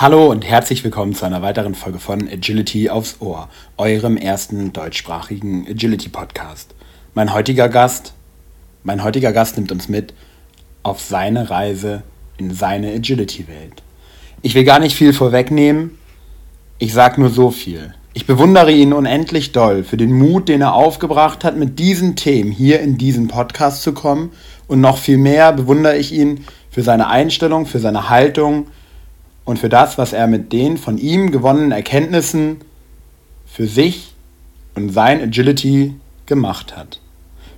Hallo und herzlich willkommen zu einer weiteren Folge von Agility aufs Ohr, eurem ersten deutschsprachigen Agility Podcast. Mein heutiger Gast, mein heutiger Gast nimmt uns mit auf seine Reise in seine Agility Welt. Ich will gar nicht viel vorwegnehmen, ich sag nur so viel. Ich bewundere ihn unendlich doll für den Mut, den er aufgebracht hat, mit diesen Themen hier in diesen Podcast zu kommen. Und noch viel mehr bewundere ich ihn für seine Einstellung, für seine Haltung, und für das, was er mit den von ihm gewonnenen Erkenntnissen für sich und sein Agility gemacht hat.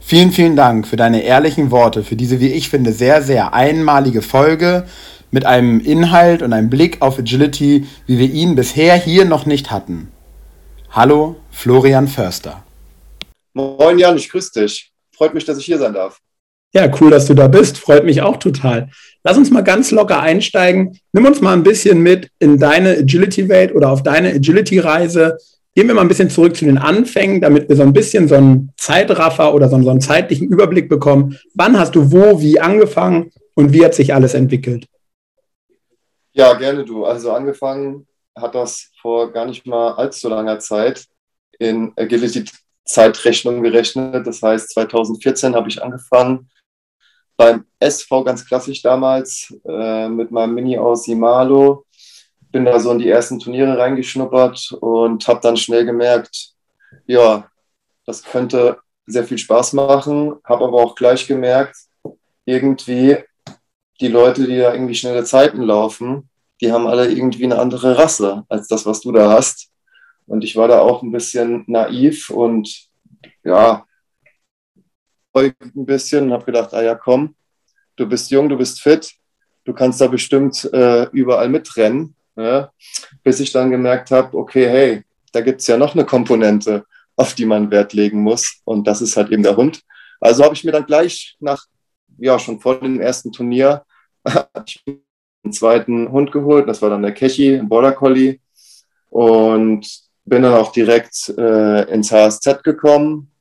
Vielen, vielen Dank für deine ehrlichen Worte, für diese, wie ich finde, sehr, sehr einmalige Folge mit einem Inhalt und einem Blick auf Agility, wie wir ihn bisher hier noch nicht hatten. Hallo, Florian Förster. Moin Jan, ich grüße dich. Freut mich, dass ich hier sein darf. Ja, cool, dass du da bist. Freut mich auch total. Lass uns mal ganz locker einsteigen. Nimm uns mal ein bisschen mit in deine Agility-Welt oder auf deine Agility-Reise. Gehen wir mal ein bisschen zurück zu den Anfängen, damit wir so ein bisschen so einen Zeitraffer oder so einen, so einen zeitlichen Überblick bekommen. Wann hast du wo, wie angefangen und wie hat sich alles entwickelt? Ja, gerne du. Also angefangen hat das vor gar nicht mal allzu langer Zeit in Agility-Zeitrechnung gerechnet. Das heißt, 2014 habe ich angefangen, beim SV ganz klassisch damals äh, mit meinem Mini aus Imalo. Bin da so in die ersten Turniere reingeschnuppert und habe dann schnell gemerkt, ja, das könnte sehr viel Spaß machen. Habe aber auch gleich gemerkt, irgendwie die Leute, die da irgendwie schnelle Zeiten laufen, die haben alle irgendwie eine andere Rasse als das, was du da hast. Und ich war da auch ein bisschen naiv und ja, ein bisschen und habe gedacht, ah ja, komm, du bist jung, du bist fit, du kannst da bestimmt äh, überall mitrennen. Ja? Bis ich dann gemerkt habe, okay, hey, da gibt es ja noch eine Komponente, auf die man Wert legen muss. Und das ist halt eben der Hund. Also habe ich mir dann gleich nach, ja, schon vor dem ersten Turnier, einen zweiten Hund geholt. Das war dann der Kechi, ein Border Collie. Und bin dann auch direkt äh, ins HSZ gekommen,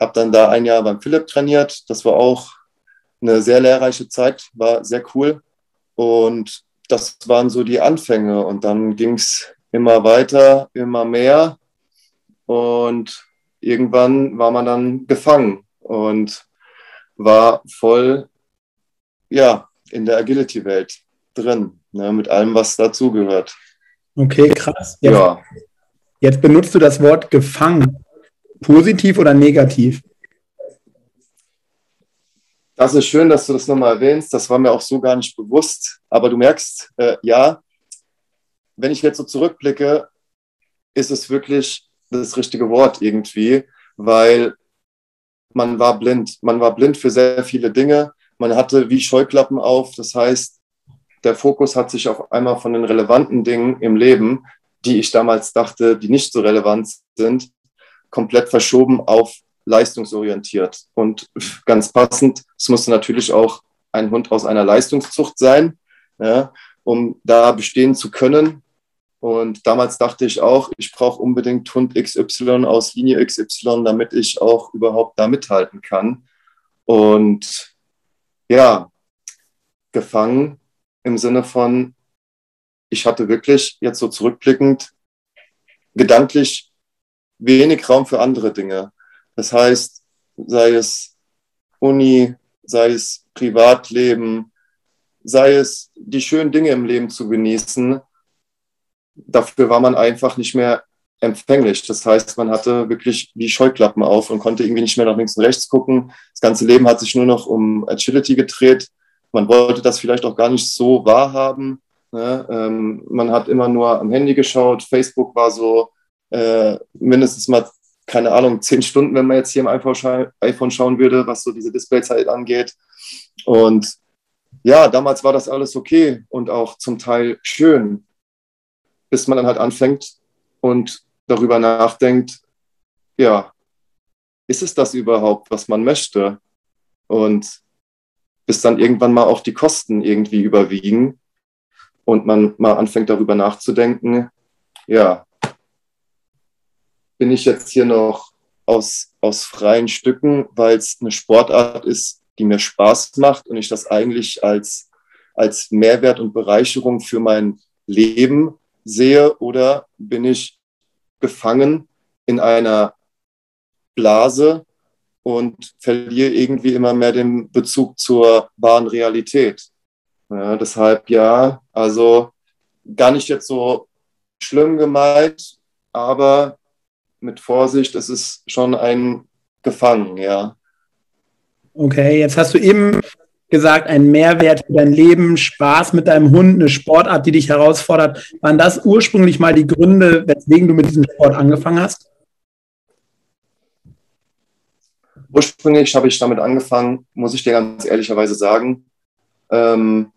habe dann da ein Jahr beim Philipp trainiert. Das war auch eine sehr lehrreiche Zeit, war sehr cool. Und das waren so die Anfänge. Und dann ging es immer weiter, immer mehr. Und irgendwann war man dann gefangen und war voll, ja, in der Agility-Welt drin, ne, mit allem, was dazugehört. Okay, krass. Jetzt, ja. Jetzt benutzt du das Wort gefangen. Positiv oder negativ? Das ist schön, dass du das nochmal erwähnst. Das war mir auch so gar nicht bewusst. Aber du merkst, äh, ja, wenn ich jetzt so zurückblicke, ist es wirklich das richtige Wort irgendwie, weil man war blind. Man war blind für sehr viele Dinge. Man hatte wie Scheuklappen auf. Das heißt, der Fokus hat sich auf einmal von den relevanten Dingen im Leben, die ich damals dachte, die nicht so relevant sind, komplett verschoben auf leistungsorientiert. Und ganz passend, es musste natürlich auch ein Hund aus einer Leistungszucht sein, ja, um da bestehen zu können. Und damals dachte ich auch, ich brauche unbedingt Hund XY aus Linie XY, damit ich auch überhaupt da mithalten kann. Und ja, gefangen im Sinne von, ich hatte wirklich jetzt so zurückblickend gedanklich wenig Raum für andere Dinge. Das heißt, sei es Uni, sei es Privatleben, sei es die schönen Dinge im Leben zu genießen, dafür war man einfach nicht mehr empfänglich. Das heißt, man hatte wirklich die Scheuklappen auf und konnte irgendwie nicht mehr nach links und rechts gucken. Das ganze Leben hat sich nur noch um Agility gedreht. Man wollte das vielleicht auch gar nicht so wahrhaben. Ne? Ähm, man hat immer nur am Handy geschaut. Facebook war so äh, mindestens mal keine Ahnung, zehn Stunden, wenn man jetzt hier im iPhone, schauen würde, was so diese Displayzeit angeht. Und ja, damals war das alles okay und auch zum Teil schön, bis man dann halt anfängt und darüber nachdenkt, ja, ist es das überhaupt, was man möchte? Und bis dann irgendwann mal auch die Kosten irgendwie überwiegen und man mal anfängt darüber nachzudenken, ja, bin ich jetzt hier noch aus, aus freien Stücken, weil es eine Sportart ist, die mir Spaß macht und ich das eigentlich als, als Mehrwert und Bereicherung für mein Leben sehe oder bin ich gefangen in einer Blase und verliere irgendwie immer mehr den Bezug zur wahren Realität. Ja, deshalb ja, also gar nicht jetzt so schlimm gemeint, aber mit Vorsicht, es ist schon ein Gefangen, ja. Okay, jetzt hast du eben gesagt, ein Mehrwert für dein Leben, Spaß mit deinem Hund, eine Sportart, die dich herausfordert. Waren das ursprünglich mal die Gründe, weswegen du mit diesem Sport angefangen hast? Ursprünglich habe ich damit angefangen, muss ich dir ganz ehrlicherweise sagen, ähm,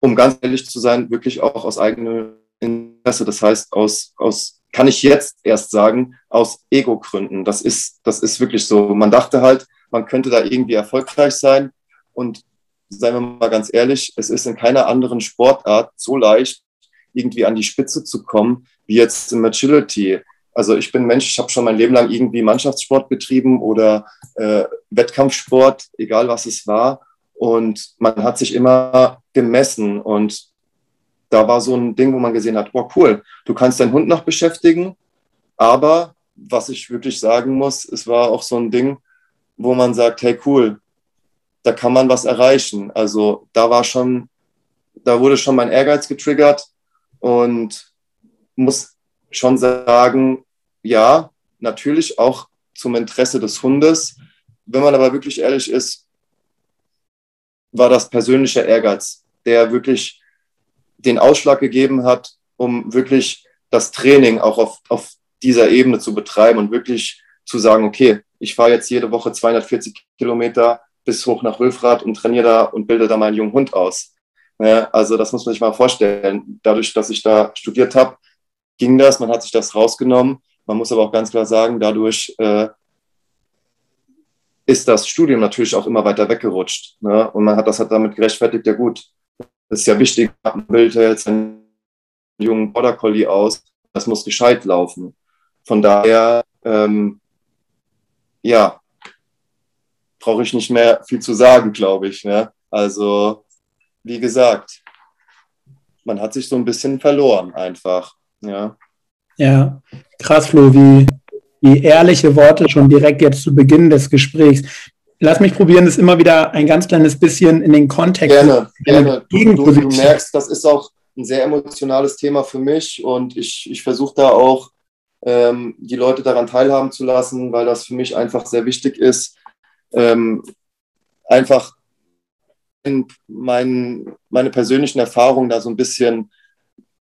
um ganz ehrlich zu sein, wirklich auch aus eigenem Interesse. Das heißt, aus, aus kann ich jetzt erst sagen, aus Ego-Gründen. Das ist, das ist wirklich so. Man dachte halt, man könnte da irgendwie erfolgreich sein. Und seien wir mal ganz ehrlich, es ist in keiner anderen Sportart so leicht, irgendwie an die Spitze zu kommen, wie jetzt im Agility. Also ich bin Mensch, ich habe schon mein Leben lang irgendwie Mannschaftssport betrieben oder äh, Wettkampfsport, egal was es war. Und man hat sich immer gemessen und da war so ein Ding, wo man gesehen hat, boah, cool, du kannst deinen Hund noch beschäftigen, aber was ich wirklich sagen muss, es war auch so ein Ding, wo man sagt, hey, cool, da kann man was erreichen. Also da war schon, da wurde schon mein Ehrgeiz getriggert und muss schon sagen, ja, natürlich auch zum Interesse des Hundes. Wenn man aber wirklich ehrlich ist, war das persönlicher Ehrgeiz, der wirklich den Ausschlag gegeben hat, um wirklich das Training auch auf, auf dieser Ebene zu betreiben und wirklich zu sagen, okay, ich fahre jetzt jede Woche 240 Kilometer bis hoch nach Wülfrath und trainiere da und bilde da meinen jungen Hund aus. Also das muss man sich mal vorstellen. Dadurch, dass ich da studiert habe, ging das, man hat sich das rausgenommen. Man muss aber auch ganz klar sagen, dadurch äh, ist das Studium natürlich auch immer weiter weggerutscht. Ne? Und man hat das halt damit gerechtfertigt, ja gut, das ist ja wichtig, man bildet jetzt einen jungen Border Collie aus, das muss gescheit laufen. Von daher, ähm, ja, brauche ich nicht mehr viel zu sagen, glaube ich. Ne? Also, wie gesagt, man hat sich so ein bisschen verloren einfach. Ja, ja krass, Flo, wie, wie ehrliche Worte schon direkt jetzt zu Beginn des Gesprächs lass mich probieren, das immer wieder ein ganz kleines bisschen in den Kontext. Gerne, gerne. Du, du, du, merkst, das ist auch ein sehr emotionales Thema für mich und ich, ich versuche da auch ähm, die Leute daran teilhaben zu lassen, weil das für mich einfach sehr wichtig ist, ähm, einfach in mein, meine persönlichen Erfahrungen da so ein bisschen,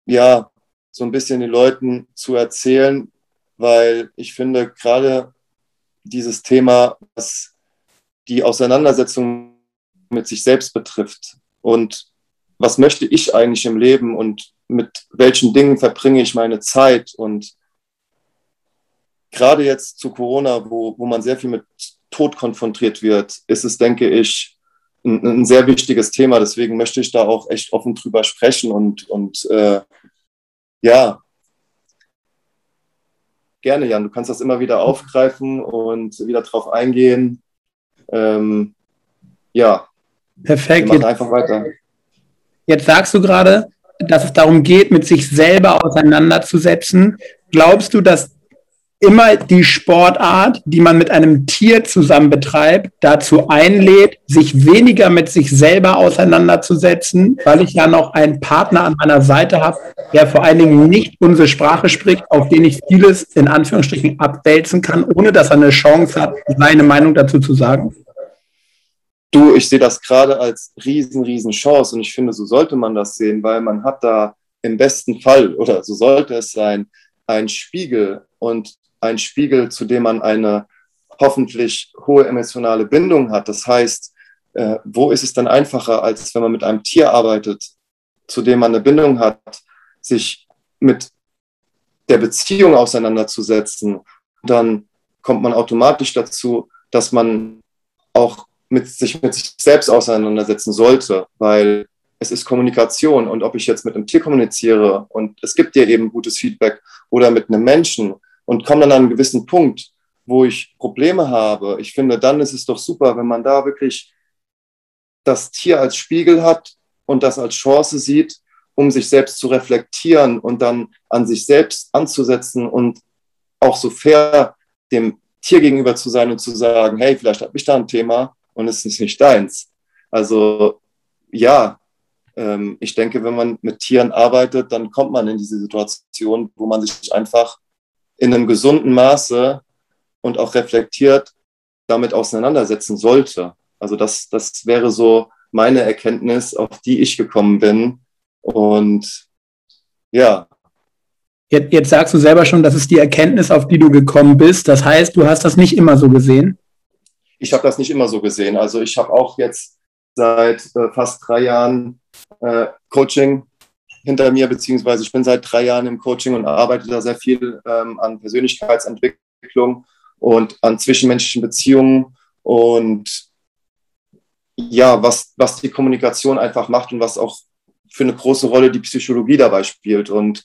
ja, so ein bisschen den Leuten zu erzählen, weil ich finde gerade dieses Thema, was die Auseinandersetzung mit sich selbst betrifft. Und was möchte ich eigentlich im Leben und mit welchen Dingen verbringe ich meine Zeit? Und gerade jetzt zu Corona, wo, wo man sehr viel mit Tod konfrontiert wird, ist es, denke ich, ein, ein sehr wichtiges Thema. Deswegen möchte ich da auch echt offen drüber sprechen und, und äh, ja, gerne, Jan. Du kannst das immer wieder aufgreifen und wieder drauf eingehen ähm, ja. Perfekt. Machen einfach weiter. Jetzt sagst du gerade, dass es darum geht, mit sich selber auseinanderzusetzen. Glaubst du, dass immer die Sportart, die man mit einem Tier zusammen betreibt, dazu einlädt, sich weniger mit sich selber auseinanderzusetzen, weil ich ja noch einen Partner an meiner Seite habe, der vor allen Dingen nicht unsere Sprache spricht, auf den ich vieles in Anführungsstrichen abwälzen kann, ohne dass er eine Chance hat, seine Meinung dazu zu sagen? Du, ich sehe das gerade als riesen, riesen Chance und ich finde, so sollte man das sehen, weil man hat da im besten Fall, oder so sollte es sein, ein Spiegel und ein Spiegel, zu dem man eine hoffentlich hohe emotionale Bindung hat. Das heißt, äh, wo ist es dann einfacher, als wenn man mit einem Tier arbeitet, zu dem man eine Bindung hat, sich mit der Beziehung auseinanderzusetzen? Dann kommt man automatisch dazu, dass man auch mit sich mit sich selbst auseinandersetzen sollte, weil es ist Kommunikation und ob ich jetzt mit einem Tier kommuniziere und es gibt dir eben gutes Feedback oder mit einem Menschen, und komme dann an einen gewissen Punkt, wo ich Probleme habe, ich finde, dann ist es doch super, wenn man da wirklich das Tier als Spiegel hat und das als Chance sieht, um sich selbst zu reflektieren und dann an sich selbst anzusetzen und auch so fair dem Tier gegenüber zu sein und zu sagen, hey, vielleicht habe ich da ein Thema und es ist nicht deins. Also ja, ähm, ich denke, wenn man mit Tieren arbeitet, dann kommt man in diese Situation, wo man sich einfach in einem gesunden Maße und auch reflektiert damit auseinandersetzen sollte. Also das, das wäre so meine Erkenntnis, auf die ich gekommen bin. Und ja. Jetzt, jetzt sagst du selber schon, das ist die Erkenntnis, auf die du gekommen bist. Das heißt, du hast das nicht immer so gesehen? Ich habe das nicht immer so gesehen. Also ich habe auch jetzt seit äh, fast drei Jahren äh, Coaching hinter mir, beziehungsweise ich bin seit drei Jahren im Coaching und arbeite da sehr viel ähm, an Persönlichkeitsentwicklung und an zwischenmenschlichen Beziehungen und ja, was, was die Kommunikation einfach macht und was auch für eine große Rolle die Psychologie dabei spielt. Und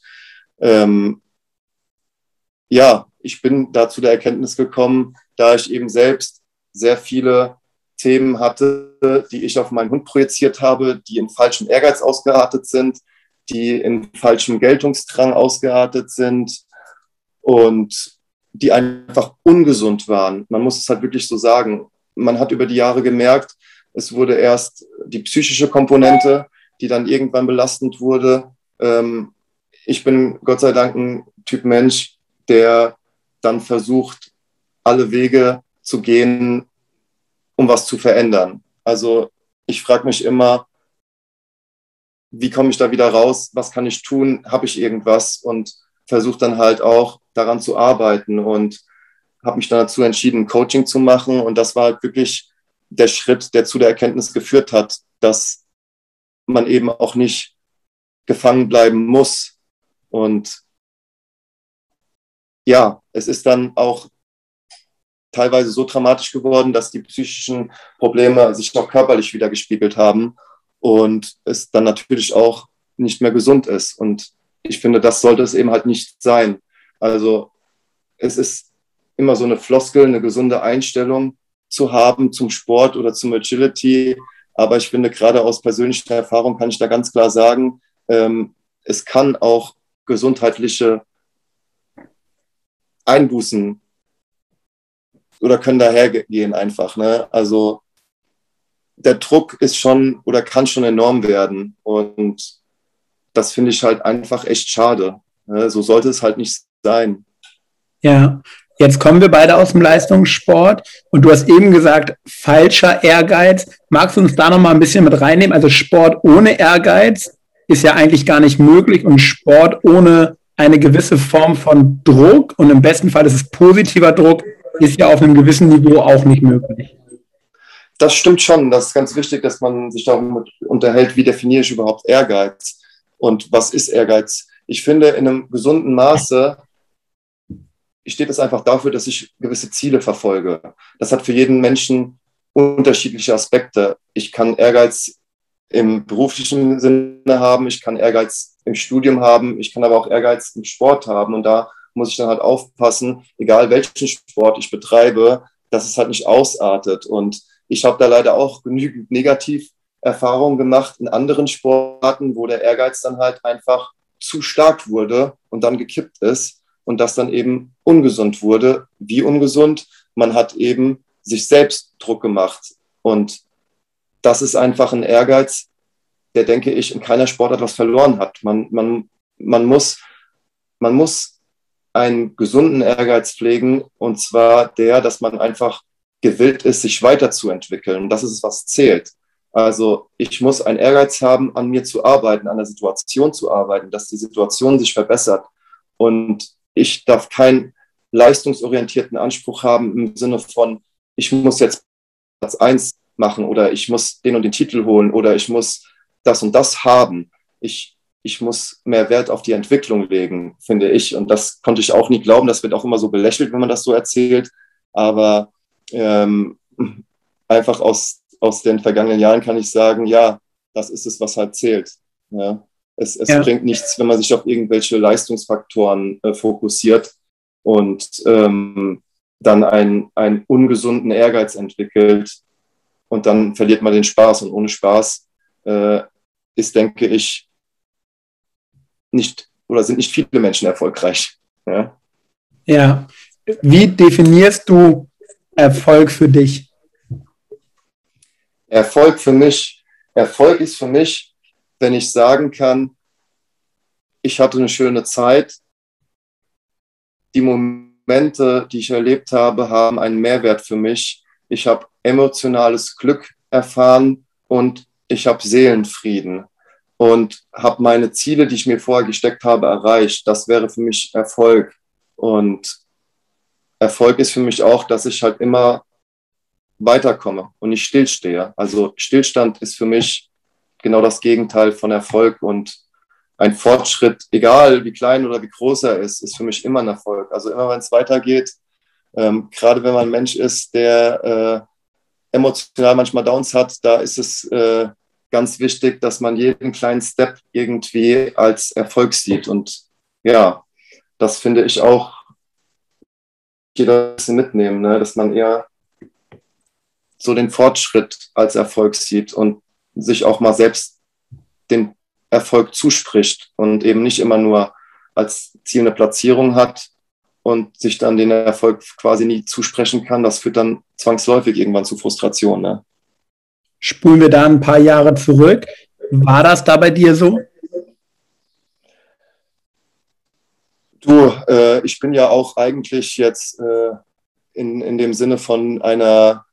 ähm, ja, ich bin da zu der Erkenntnis gekommen, da ich eben selbst sehr viele Themen hatte, die ich auf meinen Hund projiziert habe, die in falschem Ehrgeiz ausgeartet sind, die in falschem Geltungsdrang ausgeartet sind und die einfach ungesund waren. Man muss es halt wirklich so sagen. Man hat über die Jahre gemerkt, es wurde erst die psychische Komponente, die dann irgendwann belastend wurde. Ähm, ich bin Gott sei Dank ein Typ Mensch, der dann versucht, alle Wege zu gehen, um was zu verändern. Also ich frage mich immer, wie komme ich da wieder raus? Was kann ich tun? Habe ich irgendwas? Und versuche dann halt auch daran zu arbeiten und habe mich dann dazu entschieden, Coaching zu machen. Und das war halt wirklich der Schritt, der zu der Erkenntnis geführt hat, dass man eben auch nicht gefangen bleiben muss. Und ja, es ist dann auch teilweise so dramatisch geworden, dass die psychischen Probleme sich auch körperlich wieder gespiegelt haben und es dann natürlich auch nicht mehr gesund ist. Und ich finde, das sollte es eben halt nicht sein. Also es ist immer so eine Floskel, eine gesunde Einstellung zu haben zum Sport oder zum Agility. Aber ich finde, gerade aus persönlicher Erfahrung kann ich da ganz klar sagen, ähm, es kann auch gesundheitliche Einbußen oder können dahergehen einfach. Ne? Also der Druck ist schon oder kann schon enorm werden. Und das finde ich halt einfach echt schade. So sollte es halt nicht sein. Ja, jetzt kommen wir beide aus dem Leistungssport und du hast eben gesagt, falscher Ehrgeiz. Magst du uns da nochmal ein bisschen mit reinnehmen? Also Sport ohne Ehrgeiz ist ja eigentlich gar nicht möglich und Sport ohne eine gewisse Form von Druck und im besten Fall ist es positiver Druck ist ja auf einem gewissen Niveau auch nicht möglich. Das stimmt schon. Das ist ganz wichtig, dass man sich darum unterhält, wie definiere ich überhaupt Ehrgeiz und was ist Ehrgeiz. Ich finde, in einem gesunden Maße steht es einfach dafür, dass ich gewisse Ziele verfolge. Das hat für jeden Menschen unterschiedliche Aspekte. Ich kann Ehrgeiz im beruflichen Sinne haben, ich kann Ehrgeiz im Studium haben, ich kann aber auch Ehrgeiz im Sport haben. Und da muss ich dann halt aufpassen, egal welchen Sport ich betreibe, dass es halt nicht ausartet. Und ich habe da leider auch genügend Negativerfahrungen gemacht in anderen Sportarten, wo der Ehrgeiz dann halt einfach zu stark wurde und dann gekippt ist und das dann eben ungesund wurde. Wie ungesund? Man hat eben sich selbst Druck gemacht. Und das ist einfach ein Ehrgeiz, der, denke ich, in keiner Sportart was verloren hat. Man, man, man, muss, man muss einen gesunden Ehrgeiz pflegen, und zwar der, dass man einfach gewillt ist, sich weiterzuentwickeln. Das ist es, was zählt. Also ich muss einen Ehrgeiz haben, an mir zu arbeiten, an der Situation zu arbeiten, dass die Situation sich verbessert. Und ich darf keinen leistungsorientierten Anspruch haben im Sinne von, ich muss jetzt Platz eins machen oder ich muss den und den Titel holen oder ich muss das und das haben. Ich, ich muss mehr Wert auf die Entwicklung legen, finde ich. Und das konnte ich auch nie glauben. Das wird auch immer so belächelt, wenn man das so erzählt. Aber ähm, einfach aus, aus den vergangenen Jahren kann ich sagen, ja, das ist es, was halt zählt. Ja. Es, es ja. bringt nichts, wenn man sich auf irgendwelche Leistungsfaktoren äh, fokussiert und ähm, dann einen, einen ungesunden Ehrgeiz entwickelt und dann verliert man den Spaß. Und ohne Spaß äh, ist, denke ich, nicht oder sind nicht viele Menschen erfolgreich. Ja. ja. Wie definierst du Erfolg für dich? Erfolg für mich, Erfolg ist für mich, wenn ich sagen kann, ich hatte eine schöne Zeit. Die Momente, die ich erlebt habe, haben einen Mehrwert für mich. Ich habe emotionales Glück erfahren und ich habe Seelenfrieden und habe meine Ziele, die ich mir vorher gesteckt habe, erreicht. Das wäre für mich Erfolg. Und Erfolg ist für mich auch, dass ich halt immer weiterkomme und nicht stillstehe. Also Stillstand ist für mich genau das Gegenteil von Erfolg und ein Fortschritt, egal wie klein oder wie groß er ist, ist für mich immer ein Erfolg. Also immer wenn es weitergeht, ähm, gerade wenn man ein Mensch ist, der äh, emotional manchmal Downs hat, da ist es äh, ganz wichtig, dass man jeden kleinen Step irgendwie als Erfolg sieht. Und ja, das finde ich auch jeder ein bisschen mitnehmen, ne? dass man eher so den Fortschritt als Erfolg sieht und sich auch mal selbst den Erfolg zuspricht und eben nicht immer nur als Ziel eine Platzierung hat und sich dann den Erfolg quasi nie zusprechen kann. Das führt dann zwangsläufig irgendwann zu Frustration. Ne? Spulen wir da ein paar Jahre zurück. War das da bei dir so? Du, äh, ich bin ja auch eigentlich jetzt äh, in, in dem Sinne von einer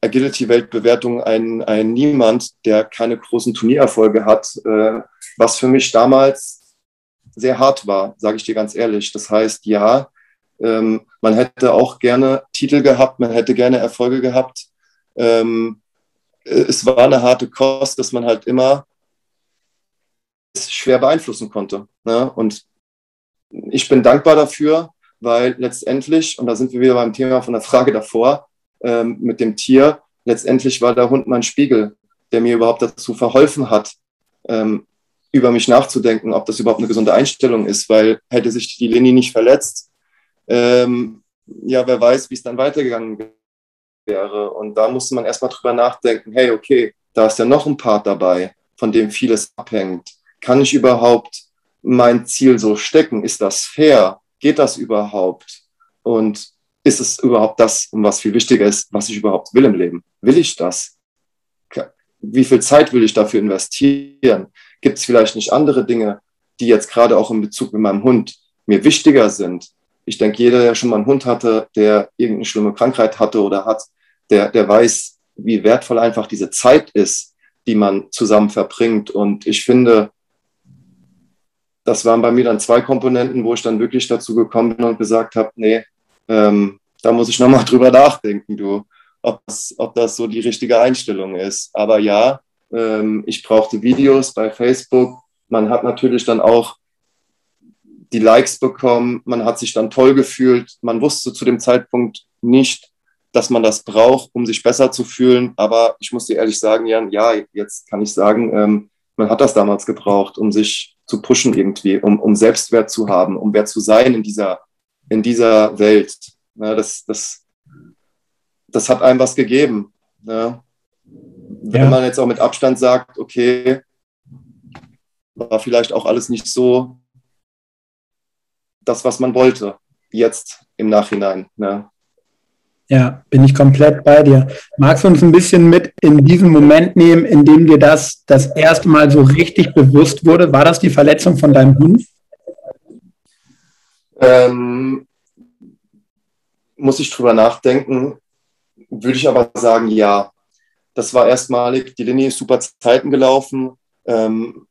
Agility-Weltbewertung ein, ein Niemand, der keine großen Turniererfolge hat, äh, was für mich damals sehr hart war, sage ich dir ganz ehrlich. Das heißt, ja, ähm, man hätte auch gerne Titel gehabt, man hätte gerne Erfolge gehabt. Ähm, es war eine harte Kost, dass man halt immer schwer beeinflussen konnte. Ne? Und ich bin dankbar dafür, weil letztendlich, und da sind wir wieder beim Thema von der Frage davor, ähm, mit dem Tier, letztendlich war der Hund mein Spiegel, der mir überhaupt dazu verholfen hat, ähm, über mich nachzudenken, ob das überhaupt eine gesunde Einstellung ist, weil hätte sich die Linie nicht verletzt, ähm, ja, wer weiß, wie es dann weitergegangen wäre. Und da musste man erstmal drüber nachdenken, hey, okay, da ist ja noch ein Part dabei, von dem vieles abhängt. Kann ich überhaupt mein Ziel so stecken? Ist das fair? Geht das überhaupt? Und ist es überhaupt das, um was viel wichtiger ist, was ich überhaupt will im Leben? Will ich das? Wie viel Zeit will ich dafür investieren? Gibt es vielleicht nicht andere Dinge, die jetzt gerade auch in Bezug mit meinem Hund mir wichtiger sind? Ich denke, jeder, der schon mal einen Hund hatte, der irgendeine schlimme Krankheit hatte oder hat, der, der weiß, wie wertvoll einfach diese Zeit ist, die man zusammen verbringt. Und ich finde, das waren bei mir dann zwei Komponenten, wo ich dann wirklich dazu gekommen bin und gesagt habe, nee, ähm, da muss ich nochmal drüber nachdenken, du, ob das, ob das so die richtige Einstellung ist. Aber ja, ähm, ich brauchte Videos bei Facebook. Man hat natürlich dann auch die Likes bekommen. Man hat sich dann toll gefühlt. Man wusste zu dem Zeitpunkt nicht, dass man das braucht, um sich besser zu fühlen. Aber ich muss dir ehrlich sagen, Jan, ja, jetzt kann ich sagen, ähm, man hat das damals gebraucht, um sich zu pushen irgendwie, um, um Selbstwert zu haben, um wer zu sein in dieser in dieser Welt. Ja, das, das, das hat einem was gegeben. Ja. Wenn ja. man jetzt auch mit Abstand sagt, okay, war vielleicht auch alles nicht so das, was man wollte, jetzt im Nachhinein. Ja. Ja, bin ich komplett bei dir. Magst du uns ein bisschen mit in diesen Moment nehmen, in dem dir das das erste Mal so richtig bewusst wurde? War das die Verletzung von deinem Hund? Ähm, muss ich drüber nachdenken, würde ich aber sagen, ja. Das war erstmalig, die Linie ist super Zeiten gelaufen. Ähm,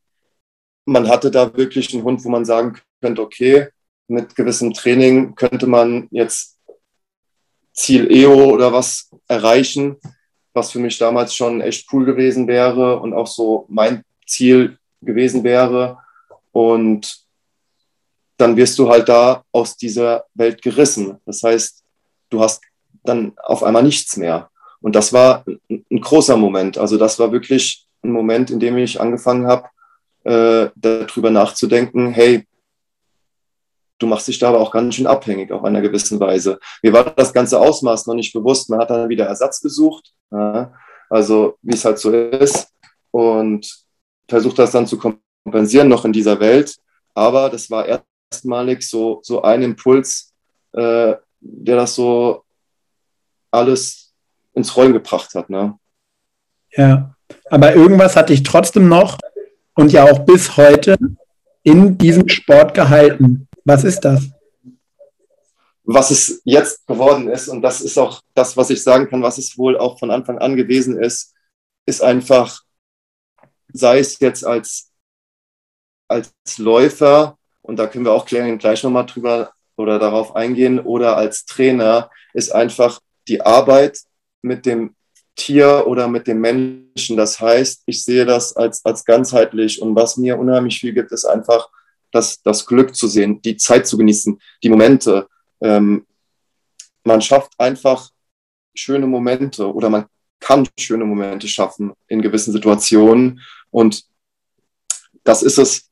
man hatte da wirklich einen Hund, wo man sagen könnte, okay, mit gewissem Training könnte man jetzt Ziel EO oder was erreichen, was für mich damals schon echt cool gewesen wäre und auch so mein Ziel gewesen wäre. Und dann wirst du halt da aus dieser Welt gerissen. Das heißt, du hast dann auf einmal nichts mehr. Und das war ein großer Moment. Also das war wirklich ein Moment, in dem ich angefangen habe, äh, darüber nachzudenken, hey, du machst dich da aber auch ganz schön abhängig auf einer gewissen Weise. Mir war das ganze Ausmaß noch nicht bewusst. Man hat dann wieder Ersatz gesucht, ja, also wie es halt so ist, und versucht das dann zu kompensieren noch in dieser Welt. Aber das war erstmalig so, so ein Impuls, äh, der das so alles ins Rollen gebracht hat. Ne? Ja, aber irgendwas hat dich trotzdem noch und ja auch bis heute in diesem Sport gehalten. Was ist das? Was es jetzt geworden ist, und das ist auch das, was ich sagen kann, was es wohl auch von Anfang an gewesen ist, ist einfach, sei es jetzt als, als Läufer, und da können wir auch gleich nochmal drüber oder darauf eingehen, oder als Trainer, ist einfach die Arbeit mit dem Tier oder mit dem Menschen. Das heißt, ich sehe das als, als ganzheitlich und was mir unheimlich viel gibt, ist einfach das, das Glück zu sehen, die Zeit zu genießen, die Momente. Ähm, man schafft einfach schöne Momente oder man kann schöne Momente schaffen in gewissen Situationen und das ist es,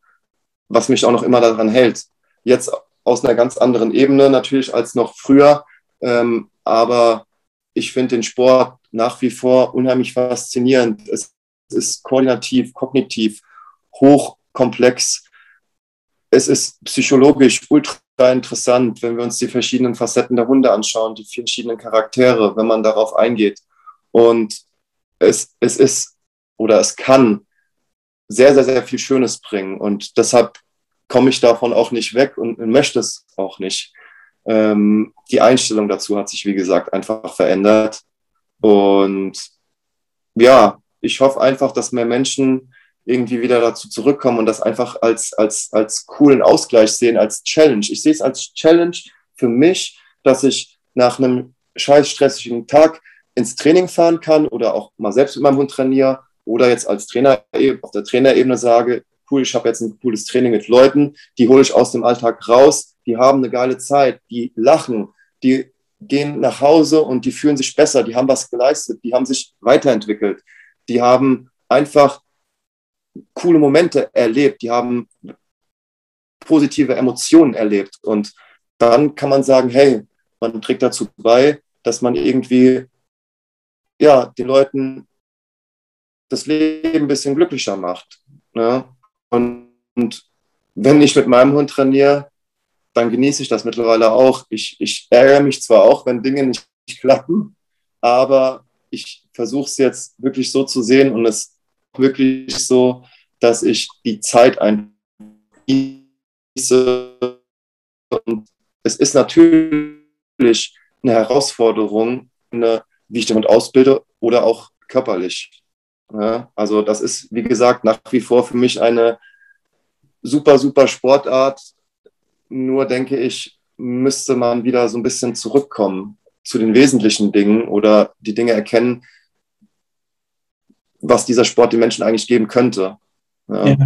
was mich auch noch immer daran hält. Jetzt aus einer ganz anderen Ebene natürlich als noch früher, ähm, aber ich finde den Sport nach wie vor unheimlich faszinierend. Es ist koordinativ, kognitiv, hochkomplex. Es ist psychologisch ultra interessant, wenn wir uns die verschiedenen Facetten der Hunde anschauen, die verschiedenen Charaktere, wenn man darauf eingeht. Und es, es ist oder es kann sehr, sehr, sehr viel Schönes bringen. Und deshalb komme ich davon auch nicht weg und möchte es auch nicht. Ähm, die Einstellung dazu hat sich, wie gesagt, einfach verändert. Und ja, ich hoffe einfach, dass mehr Menschen irgendwie wieder dazu zurückkommen und das einfach als, als, als coolen Ausgleich sehen, als Challenge. Ich sehe es als Challenge für mich, dass ich nach einem scheiß stressigen Tag ins Training fahren kann oder auch mal selbst mit meinem Hund trainiere oder jetzt als Trainer auf der Trainerebene sage, cool, ich habe jetzt ein cooles Training mit Leuten, die hole ich aus dem Alltag raus, die haben eine geile Zeit, die lachen, die gehen nach Hause und die fühlen sich besser, die haben was geleistet, die haben sich weiterentwickelt, die haben einfach coole Momente erlebt, die haben positive Emotionen erlebt. Und dann kann man sagen, hey, man trägt dazu bei, dass man irgendwie ja, den Leuten das Leben ein bisschen glücklicher macht. Ne? Und, und wenn ich mit meinem Hund trainiere, dann genieße ich das mittlerweile auch. Ich, ich ärgere mich zwar auch, wenn Dinge nicht, klappen, aber ich versuche es jetzt wirklich so zu sehen und es wirklich so, dass ich die Zeit eingenieße. Und es ist natürlich eine Herausforderung, eine, wie ich damit ausbilde oder auch körperlich. Ja, also das ist, wie gesagt, nach wie vor für mich eine super, super Sportart, nur denke ich, müsste man wieder so ein bisschen zurückkommen zu den wesentlichen Dingen oder die Dinge erkennen, was dieser Sport den Menschen eigentlich geben könnte. Ja. Ja.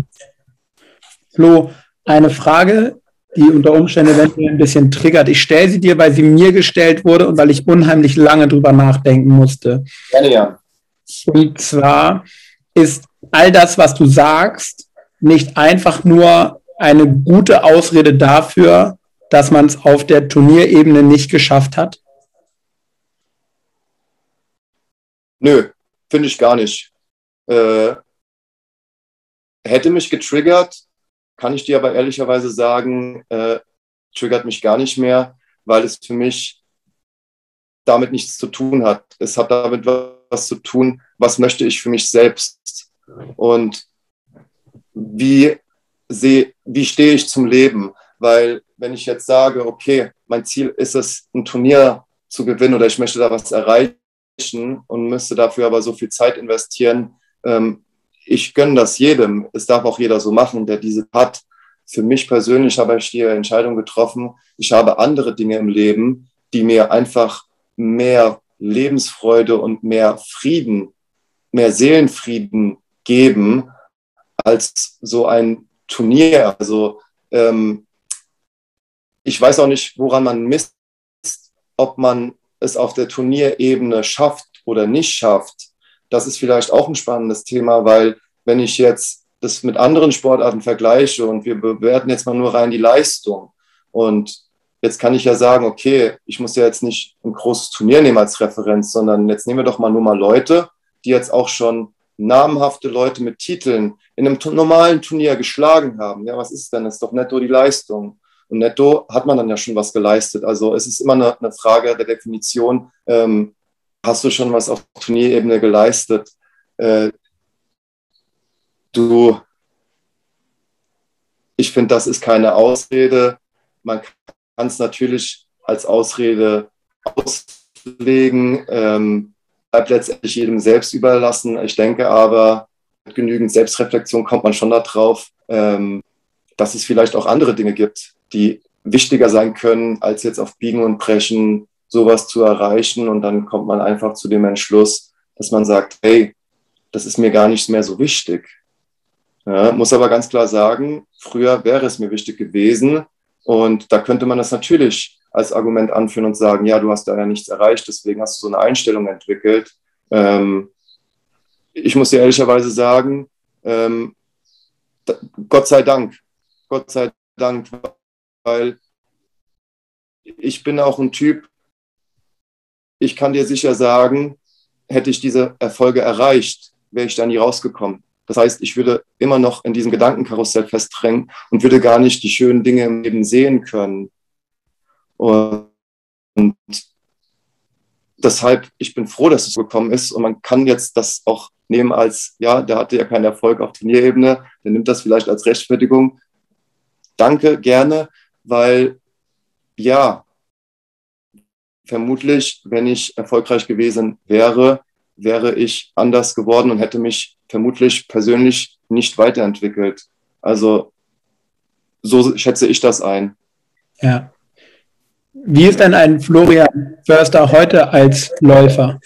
Flo, eine Frage, die unter Umständen eventuell ein bisschen triggert. Ich stelle sie dir, weil sie mir gestellt wurde und weil ich unheimlich lange drüber nachdenken musste. Gerne, ja. Und zwar ist all das, was du sagst, nicht einfach nur eine gute Ausrede dafür, dass man es auf der Turnierebene nicht geschafft hat? Nö, finde ich gar nicht. Äh, hätte mich getriggert, kann ich dir aber ehrlicherweise sagen, äh, triggert mich gar nicht mehr, weil es für mich damit nichts zu tun hat. Es hat damit was zu tun, was möchte ich für mich selbst und wie sehe, wie stehe ich zum Leben? Weil wenn ich jetzt sage, okay, mein Ziel ist es, ein Turnier zu gewinnen oder ich möchte da was erreichen und müsste dafür aber so viel Zeit investieren, ich gönne das jedem. Es darf auch jeder so machen, der diese hat. Für mich persönlich habe ich die Entscheidung getroffen, ich habe andere Dinge im Leben, die mir einfach mehr Lebensfreude und mehr Frieden, mehr Seelenfrieden geben, als so ein Turnier. Also ähm, ich weiß auch nicht, woran man misst, ob man es auf der Turnierebene schafft oder nicht schafft. Das ist vielleicht auch ein spannendes Thema, weil wenn ich jetzt das mit anderen Sportarten vergleiche und wir bewerten jetzt mal nur rein die Leistung und jetzt kann ich ja sagen, okay, ich muss ja jetzt nicht ein großes Turnier nehmen als Referenz, sondern jetzt nehmen wir doch mal nur mal Leute, die jetzt auch schon namhafte Leute mit Titeln in einem normalen Turnier geschlagen haben, ja, was ist denn? Das ist doch netto die Leistung. Und netto hat man dann ja schon was geleistet. Also es ist immer eine, eine Frage der Definition. Ähm, hast du schon was auf Turnierebene geleistet? Äh, du, ich finde, das ist keine Ausrede. Man kann es natürlich als Ausrede auslegen. Ähm, bleibt letztendlich jedem selbst überlassen. Ich denke aber, mit genügend Selbstreflexion kommt man schon darauf, ähm, dass es vielleicht auch andere Dinge gibt, die wichtiger sein können, als jetzt auf Biegen und Brechen sowas zu erreichen. Und dann kommt man einfach zu dem Entschluss, dass man sagt, hey, das ist mir gar nicht mehr so wichtig. Ja, muss aber ganz klar sagen, früher wäre es mir wichtig gewesen. Und da könnte man das natürlich als Argument anführen und sagen, ja, du hast da ja nichts erreicht, deswegen hast du so eine Einstellung entwickelt. Ähm, ich muss dir ehrlicherweise sagen, ähm, Gott sei Dank, Gott sei Dank, weil ich bin auch ein Typ, ich kann dir sicher sagen, hätte ich diese Erfolge erreicht, wäre ich da nie rausgekommen. Das heißt, ich würde immer noch in diesem Gedankenkarussell festdrängen und würde gar nicht die schönen Dinge im Leben sehen können. Und deshalb, ich bin froh, dass es gekommen ist und man kann jetzt das auch nehmen als, ja, der hatte ja keinen Erfolg auf Turnierebene, der nimmt das vielleicht als Rechtfertigung. Danke, gerne, weil ja, vermutlich, wenn ich erfolgreich gewesen wäre, wäre ich anders geworden und hätte mich vermutlich persönlich nicht weiterentwickelt. Also so schätze ich das ein. Ja. Wie ist denn ein Florian Förster heute als Läufer?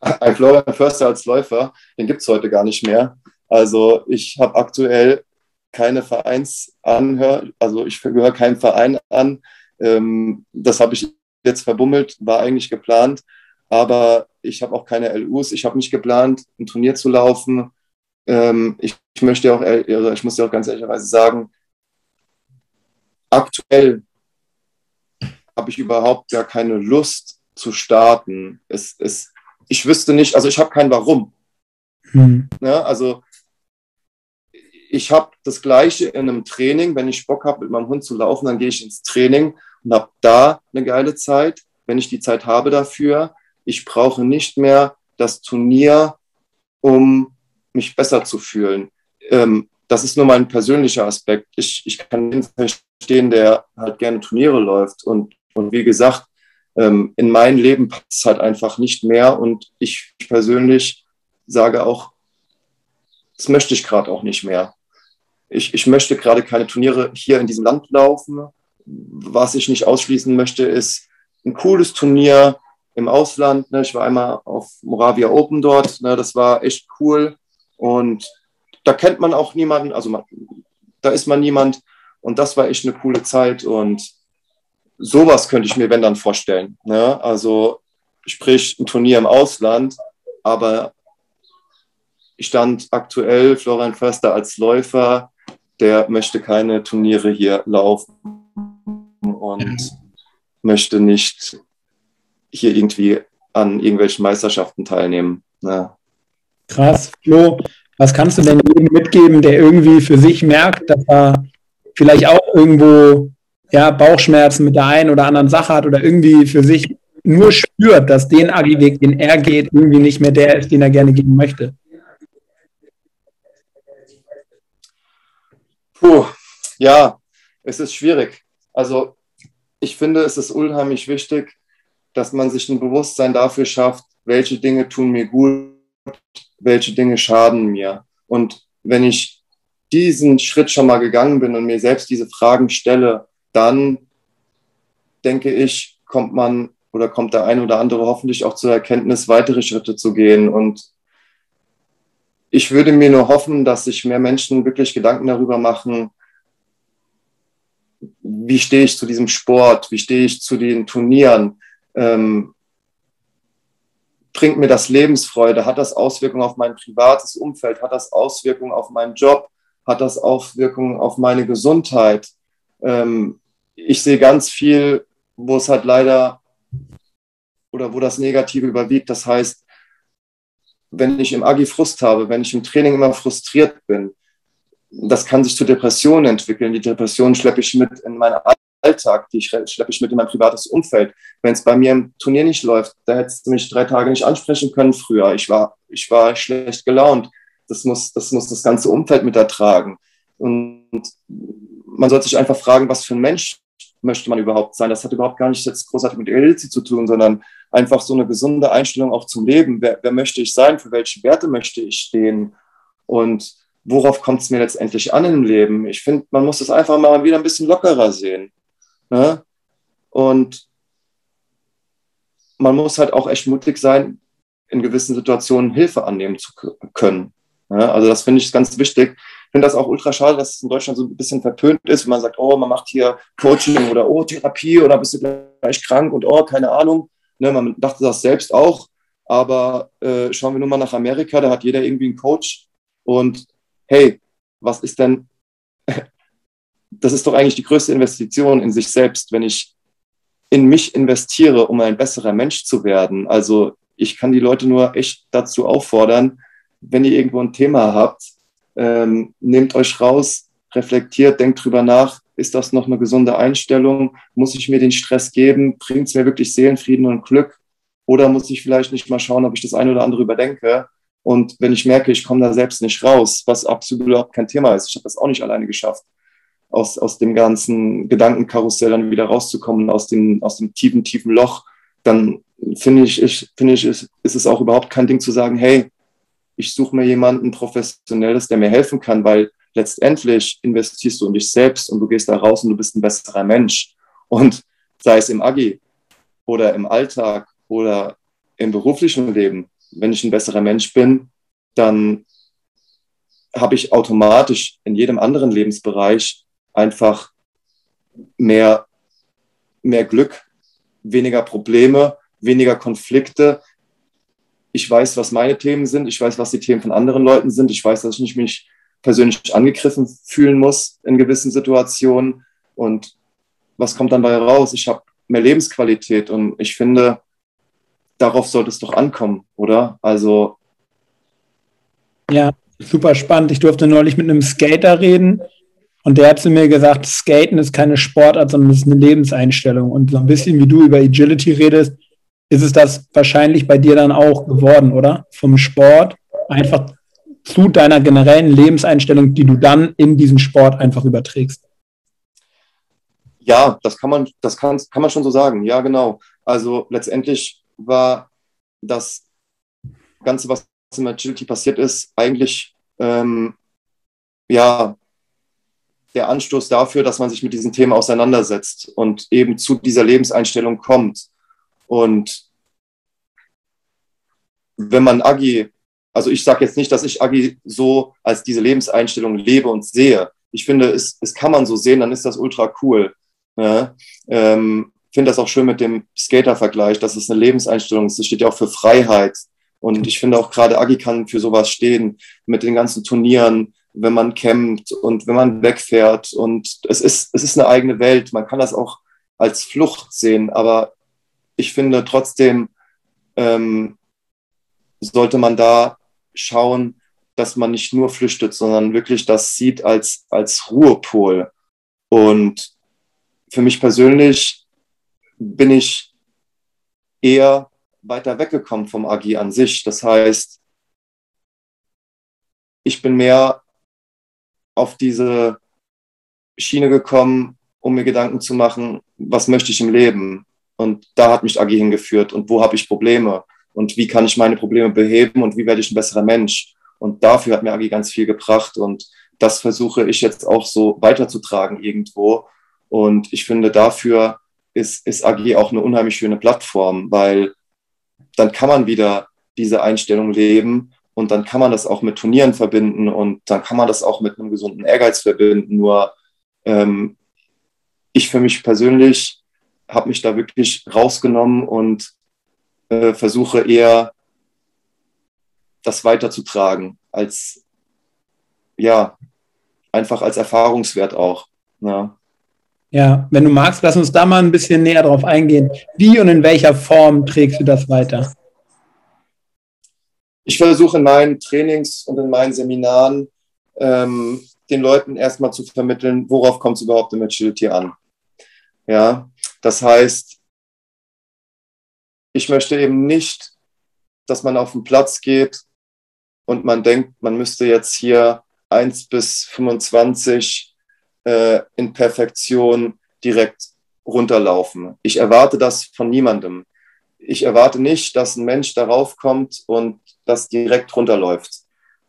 Ein Florian Förster als Läufer, den gibt es heute gar nicht mehr. Also ich habe aktuell keine Vereinsanhör, also ich gehöre keinem Verein an. Ähm, das habe ich jetzt verbummelt, war eigentlich geplant, aber ich habe auch keine LUs. Ich habe nicht geplant, ein Turnier zu laufen. Ähm, ich, ich möchte auch, also ich muss dir auch ganz ehrlicherweise sagen, aktuell habe ich überhaupt gar keine Lust zu starten. Es, es, ich wüsste nicht, also ich habe kein Warum. Hm. Ja, also ich habe das Gleiche in einem Training. Wenn ich Bock habe, mit meinem Hund zu laufen, dann gehe ich ins Training und habe da eine geile Zeit, wenn ich die Zeit habe dafür. Ich brauche nicht mehr das Turnier, um mich besser zu fühlen. Ähm, das ist nur mein persönlicher Aspekt. Ich, ich kann den verstehen, der halt gerne Turniere läuft und und wie gesagt, ähm, in mein Leben passt es halt einfach nicht mehr. Und ich persönlich sage auch, das möchte ich gerade auch nicht mehr. Ich, ich möchte gerade keine Turniere hier in diesem Land laufen. Was ich nicht ausschließen möchte, ist ein cooles Turnier im Ausland. Ne? Ich war einmal auf Moravia Open dort. Ne? Das war echt cool. Und da kennt man auch niemanden. Also man, da ist man niemand. Und das war echt eine coole Zeit. Und sowas könnte ich mir, wenn dann, vorstellen. Ne? Also sprich ein Turnier im Ausland, aber ich stand aktuell Florian Förster als Läufer, der möchte keine Turniere hier laufen und möchte nicht hier irgendwie an irgendwelchen Meisterschaften teilnehmen. Ne? Krass, Flo, was kannst du denn jedem mitgeben, der irgendwie für sich merkt, dass er vielleicht auch irgendwo ja, Bauchschmerzen mit der einen oder anderen Sache hat oder irgendwie für sich nur spürt, dass den Agi-Weg, den er geht, irgendwie nicht mehr der ist, den er gerne gehen möchte? Puh, ja, es ist schwierig. Also ich finde, es ist unheimlich wichtig, dass man sich ein Bewusstsein dafür schafft, welche Dinge tun mir gut, welche Dinge schaden mir. Und wenn ich diesen Schritt schon mal gegangen bin und mir selbst diese Fragen stelle, dann denke ich, kommt man oder kommt der eine oder andere hoffentlich auch zur Erkenntnis, weitere Schritte zu gehen. Und ich würde mir nur hoffen, dass sich mehr Menschen wirklich Gedanken darüber machen, wie stehe ich zu diesem Sport, wie stehe ich zu den Turnieren, ähm, bringt mir das Lebensfreude, hat das Auswirkungen auf mein privates Umfeld, hat das Auswirkungen auf meinen Job, hat das Auswirkungen auf meine Gesundheit. Ähm, ich sehe ganz viel, wo es halt leider oder wo das Negative überwiegt. Das heißt, wenn ich im Agi Frust habe, wenn ich im Training immer frustriert bin, das kann sich zu Depressionen entwickeln. Die Depressionen schleppe ich mit in meinen Alltag, die schleppe ich mit in mein privates Umfeld. Wenn es bei mir im Turnier nicht läuft, da hättest du mich drei Tage nicht ansprechen können früher. Ich war, ich war schlecht gelaunt. Das muss, das muss das ganze Umfeld mit ertragen. Und man sollte sich einfach fragen, was für ein Mensch möchte man überhaupt sein. Das hat überhaupt gar nicht jetzt großartig mit Elite zu tun, sondern einfach so eine gesunde Einstellung auch zum Leben. Wer, wer möchte ich sein? Für welche Werte möchte ich stehen? Und worauf kommt es mir letztendlich an im Leben? Ich finde, man muss das einfach mal wieder ein bisschen lockerer sehen. Ne? Und man muss halt auch echt mutig sein, in gewissen Situationen Hilfe annehmen zu können. Ne? Also das finde ich ganz wichtig. Ich finde das auch ultra schade, dass es in Deutschland so ein bisschen verpönt ist, wenn man sagt, oh, man macht hier Coaching oder oh, Therapie oder bist du gleich krank und oh, keine Ahnung. Ne? Man dachte das selbst auch. Aber äh, schauen wir nur mal nach Amerika, da hat jeder irgendwie einen Coach. Und hey, was ist denn das ist doch eigentlich die größte Investition in sich selbst, wenn ich in mich investiere, um ein besserer Mensch zu werden. Also ich kann die Leute nur echt dazu auffordern, wenn ihr irgendwo ein Thema habt, ähm, nehmt euch raus, reflektiert, denkt drüber nach, ist das noch eine gesunde Einstellung? Muss ich mir den Stress geben? Bringt es mir wirklich Seelenfrieden und Glück? Oder muss ich vielleicht nicht mal schauen, ob ich das eine oder andere überdenke? Und wenn ich merke, ich komme da selbst nicht raus, was absolut überhaupt kein Thema ist, ich habe das auch nicht alleine geschafft, aus, aus dem ganzen Gedankenkarussell dann wieder rauszukommen, aus dem, aus dem tiefen, tiefen Loch, dann finde ich, ich, finde ich, ist, ist es auch überhaupt kein Ding zu sagen, hey, ich suche mir jemanden Professionelles, der mir helfen kann, weil letztendlich investierst du in dich selbst und du gehst da raus und du bist ein besserer Mensch. Und sei es im Agi oder im Alltag oder im beruflichen Leben, wenn ich ein besserer Mensch bin, dann habe ich automatisch in jedem anderen Lebensbereich einfach mehr, mehr Glück, weniger Probleme, weniger Konflikte. Ich weiß, was meine Themen sind. Ich weiß, was die Themen von anderen Leuten sind. Ich weiß, dass ich nicht mich persönlich angegriffen fühlen muss in gewissen Situationen. Und was kommt dann dabei raus? Ich habe mehr Lebensqualität und ich finde, darauf sollte es doch ankommen, oder? Also. Ja, super spannend. Ich durfte neulich mit einem Skater reden und der hat zu mir gesagt, Skaten ist keine Sportart, sondern es ist eine Lebenseinstellung. Und so ein bisschen wie du über Agility redest, ist es das wahrscheinlich bei dir dann auch geworden, oder? Vom Sport einfach zu deiner generellen Lebenseinstellung, die du dann in diesen Sport einfach überträgst. Ja, das kann man, das kann, kann man schon so sagen. Ja, genau. Also letztendlich war das Ganze, was im Agility passiert ist, eigentlich ähm, ja der Anstoß dafür, dass man sich mit diesen Themen auseinandersetzt und eben zu dieser Lebenseinstellung kommt. Und wenn man Agi, also ich sage jetzt nicht, dass ich Agi so als diese Lebenseinstellung lebe und sehe. Ich finde, es, es kann man so sehen, dann ist das ultra cool. Ja? Ähm, finde das auch schön mit dem Skater-Vergleich, dass es eine Lebenseinstellung ist. Das steht ja auch für Freiheit. Und ich finde auch gerade Agi kann für sowas stehen, mit den ganzen Turnieren, wenn man campt und wenn man wegfährt. Und es ist, es ist eine eigene Welt. Man kann das auch als Flucht sehen, aber ich finde trotzdem ähm, sollte man da schauen, dass man nicht nur flüchtet, sondern wirklich das sieht als, als Ruhepol. Und für mich persönlich bin ich eher weiter weggekommen vom Agi an sich. Das heißt, ich bin mehr auf diese Schiene gekommen, um mir Gedanken zu machen, was möchte ich im Leben? Und da hat mich Agi hingeführt und wo habe ich Probleme und wie kann ich meine Probleme beheben und wie werde ich ein besserer Mensch? Und dafür hat mir Agi ganz viel gebracht und das versuche ich jetzt auch so weiterzutragen irgendwo. Und ich finde, dafür ist, ist Agi auch eine unheimlich schöne Plattform, weil dann kann man wieder diese Einstellung leben und dann kann man das auch mit Turnieren verbinden und dann kann man das auch mit einem gesunden Ehrgeiz verbinden. Nur ähm, ich für mich persönlich habe mich da wirklich rausgenommen und äh, versuche eher das weiterzutragen als ja einfach als Erfahrungswert auch. Ja. Ja, wenn du magst, lass uns da mal ein bisschen näher drauf eingehen. Wie und in welcher Form trägst du das weiter? ich versuche in meinen Trainings und in meinen Seminaren ähm, den Leuten erstmal zu vermitteln, worauf kommt es überhaupt im Agility an. Ja, das heißt, ich möchte eben nicht, dass man auf den Platz geht und man denkt, man müsste jetzt hier 1 bis 25 äh, in Perfektion direkt runterlaufen. Ich erwarte das von niemandem. Ich erwarte nicht, dass ein Mensch darauf kommt und das direkt runterläuft.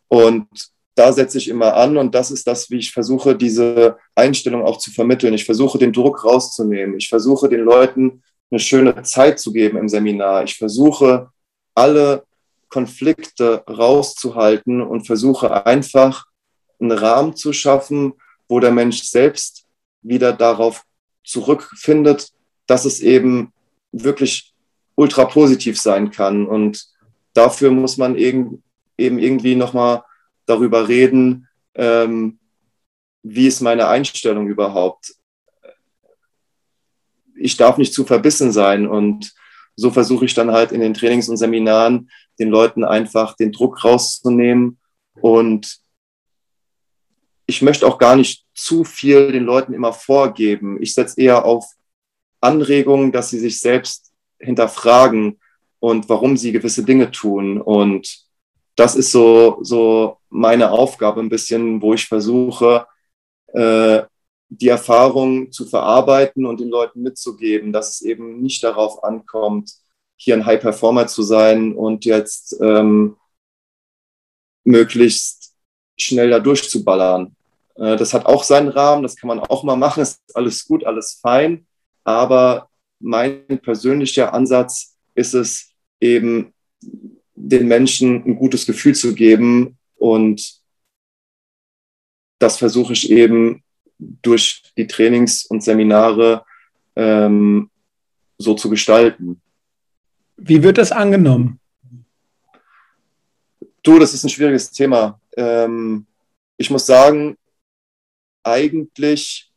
Und da setze ich immer an und das ist das, wie ich versuche, diese Einstellung auch zu vermitteln. Ich versuche, den Druck rauszunehmen. Ich versuche, den Leuten eine schöne Zeit zu geben im Seminar. Ich versuche, alle Konflikte rauszuhalten und versuche einfach einen Rahmen zu schaffen, wo der Mensch selbst wieder darauf zurückfindet, dass es eben wirklich ultra positiv sein kann. Und dafür muss man eben, eben irgendwie nochmal darüber reden, ähm, wie ist meine Einstellung überhaupt. Ich darf nicht zu verbissen sein und so versuche ich dann halt in den Trainings und Seminaren den Leuten einfach den Druck rauszunehmen und ich möchte auch gar nicht zu viel den Leuten immer vorgeben. Ich setze eher auf Anregungen, dass sie sich selbst hinterfragen und warum sie gewisse Dinge tun. Und das ist so, so meine Aufgabe ein bisschen, wo ich versuche, äh, die Erfahrung zu verarbeiten und den Leuten mitzugeben, dass es eben nicht darauf ankommt, hier ein High Performer zu sein und jetzt ähm, möglichst schnell da durchzuballern. Äh, das hat auch seinen Rahmen, das kann man auch mal machen, ist alles gut, alles fein. Aber mein persönlicher Ansatz ist es eben, den Menschen ein gutes Gefühl zu geben. Und das versuche ich eben durch die Trainings und Seminare ähm, so zu gestalten. Wie wird das angenommen? Du, das ist ein schwieriges Thema. Ähm, ich muss sagen, eigentlich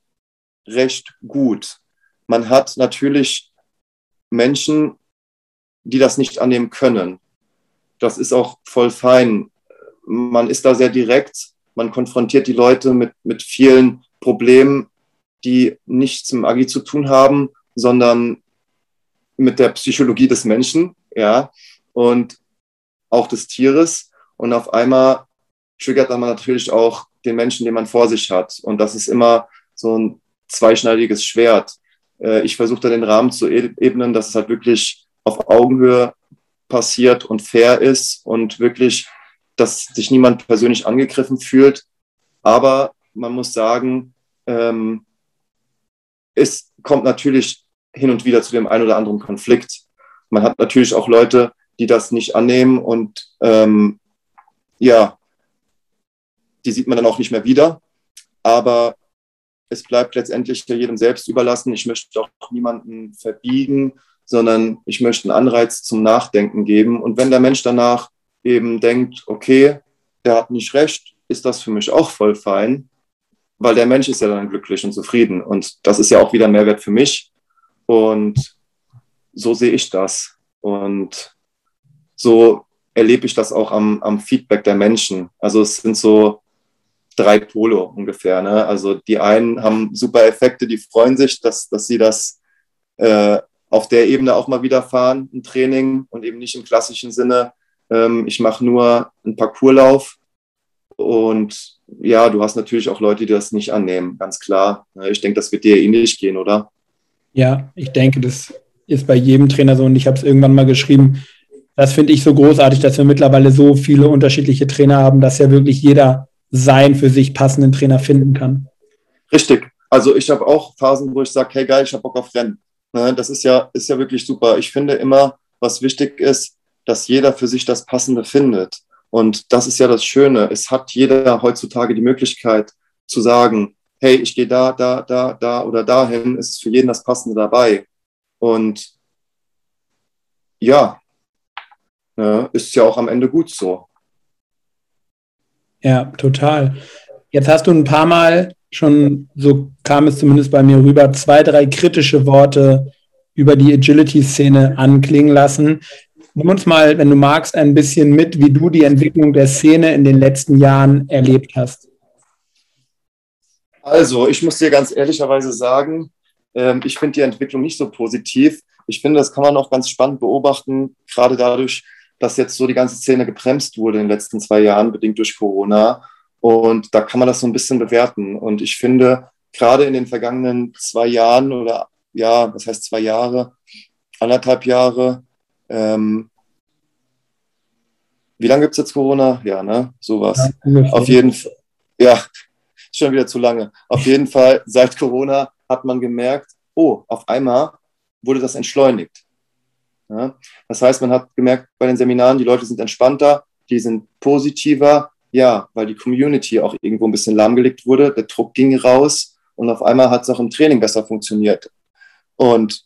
recht gut. Man hat natürlich Menschen, die das nicht annehmen können. Das ist auch voll fein. Man ist da sehr direkt. Man konfrontiert die Leute mit, mit vielen Problemen, die nichts mit Agi zu tun haben, sondern mit der Psychologie des Menschen, ja, und auch des Tieres. Und auf einmal triggert man natürlich auch den Menschen, den man vor sich hat. Und das ist immer so ein zweischneidiges Schwert. Äh, ich versuche da den Rahmen zu e-, ebnen, dass es halt wirklich auf Augenhöhe passiert und fair ist und wirklich, dass sich niemand persönlich angegriffen fühlt. Aber man muss sagen, ähm, es kommt natürlich hin und wieder zu dem einen oder anderen Konflikt. Man hat natürlich auch Leute, die das nicht annehmen und ähm, ja, die sieht man dann auch nicht mehr wieder. Aber es bleibt letztendlich jedem selbst überlassen. Ich möchte auch niemanden verbiegen, sondern ich möchte einen Anreiz zum Nachdenken geben. Und wenn der Mensch danach eben denkt, okay, der hat nicht recht, ist das für mich auch voll fein, weil der Mensch ist ja dann glücklich und zufrieden. Und das ist ja auch wieder ein Mehrwert für mich. Und so sehe ich das. Und so erlebe ich das auch am, am Feedback der Menschen. Also es sind so drei Pole ungefähr. Ne? Also die einen haben super Effekte, die freuen sich, dass, dass sie das äh, auf der Ebene auch mal wieder fahren, ein Training und eben nicht im klassischen Sinne, ähm, ich mache nur einen Parcourslauf. Und ja, du hast natürlich auch Leute, die das nicht annehmen, ganz klar. Ich denke, das wird dir ähnlich gehen, oder? Ja, ich denke, das ist bei jedem Trainer so und ich habe es irgendwann mal geschrieben. Das finde ich so großartig, dass wir mittlerweile so viele unterschiedliche Trainer haben, dass ja wirklich jeder seinen für sich passenden Trainer finden kann. Richtig. Also ich habe auch Phasen, wo ich sage, hey geil, ich habe Bock auf Rennen. Ne, das ist ja, ist ja wirklich super. Ich finde immer, was wichtig ist, dass jeder für sich das Passende findet. Und das ist ja das Schöne. Es hat jeder heutzutage die Möglichkeit zu sagen, hey, ich gehe da, da, da, da oder dahin. Es ist für jeden das Passende dabei. Und ja, ne, ist ja auch am Ende gut so. Ja, total. Jetzt hast du ein paar Mal schon, so kam es zumindest bei mir rüber, zwei, drei kritische Worte über die Agility-Szene anklingen lassen. Nimm uns mal, wenn du magst, ein bisschen mit, wie du die Entwicklung der Szene in den letzten Jahren erlebt hast. Also, ich muss dir ganz ehrlicherweise sagen, ähm, ich finde die Entwicklung nicht so positiv. Ich finde, das kann man auch ganz spannend beobachten, gerade dadurch, dass jetzt so die ganze Szene gebremst wurde in den letzten zwei Jahren, bedingt durch Corona. Und da kann man das so ein bisschen bewerten. Und ich finde, gerade in den vergangenen zwei Jahren oder ja, das heißt zwei Jahre, anderthalb Jahre, ähm, wie lange gibt es jetzt Corona? Ja, ne? Sowas. Ja, Auf jeden Fall. Ja, schon wieder zu lange. Auf jeden Fall, seit Corona hat man gemerkt, oh, auf einmal wurde das entschleunigt. Ja? Das heißt, man hat gemerkt bei den Seminaren, die Leute sind entspannter, die sind positiver, ja, weil die Community auch irgendwo ein bisschen lahmgelegt wurde, der Druck ging raus und auf einmal hat es auch im Training besser funktioniert. Und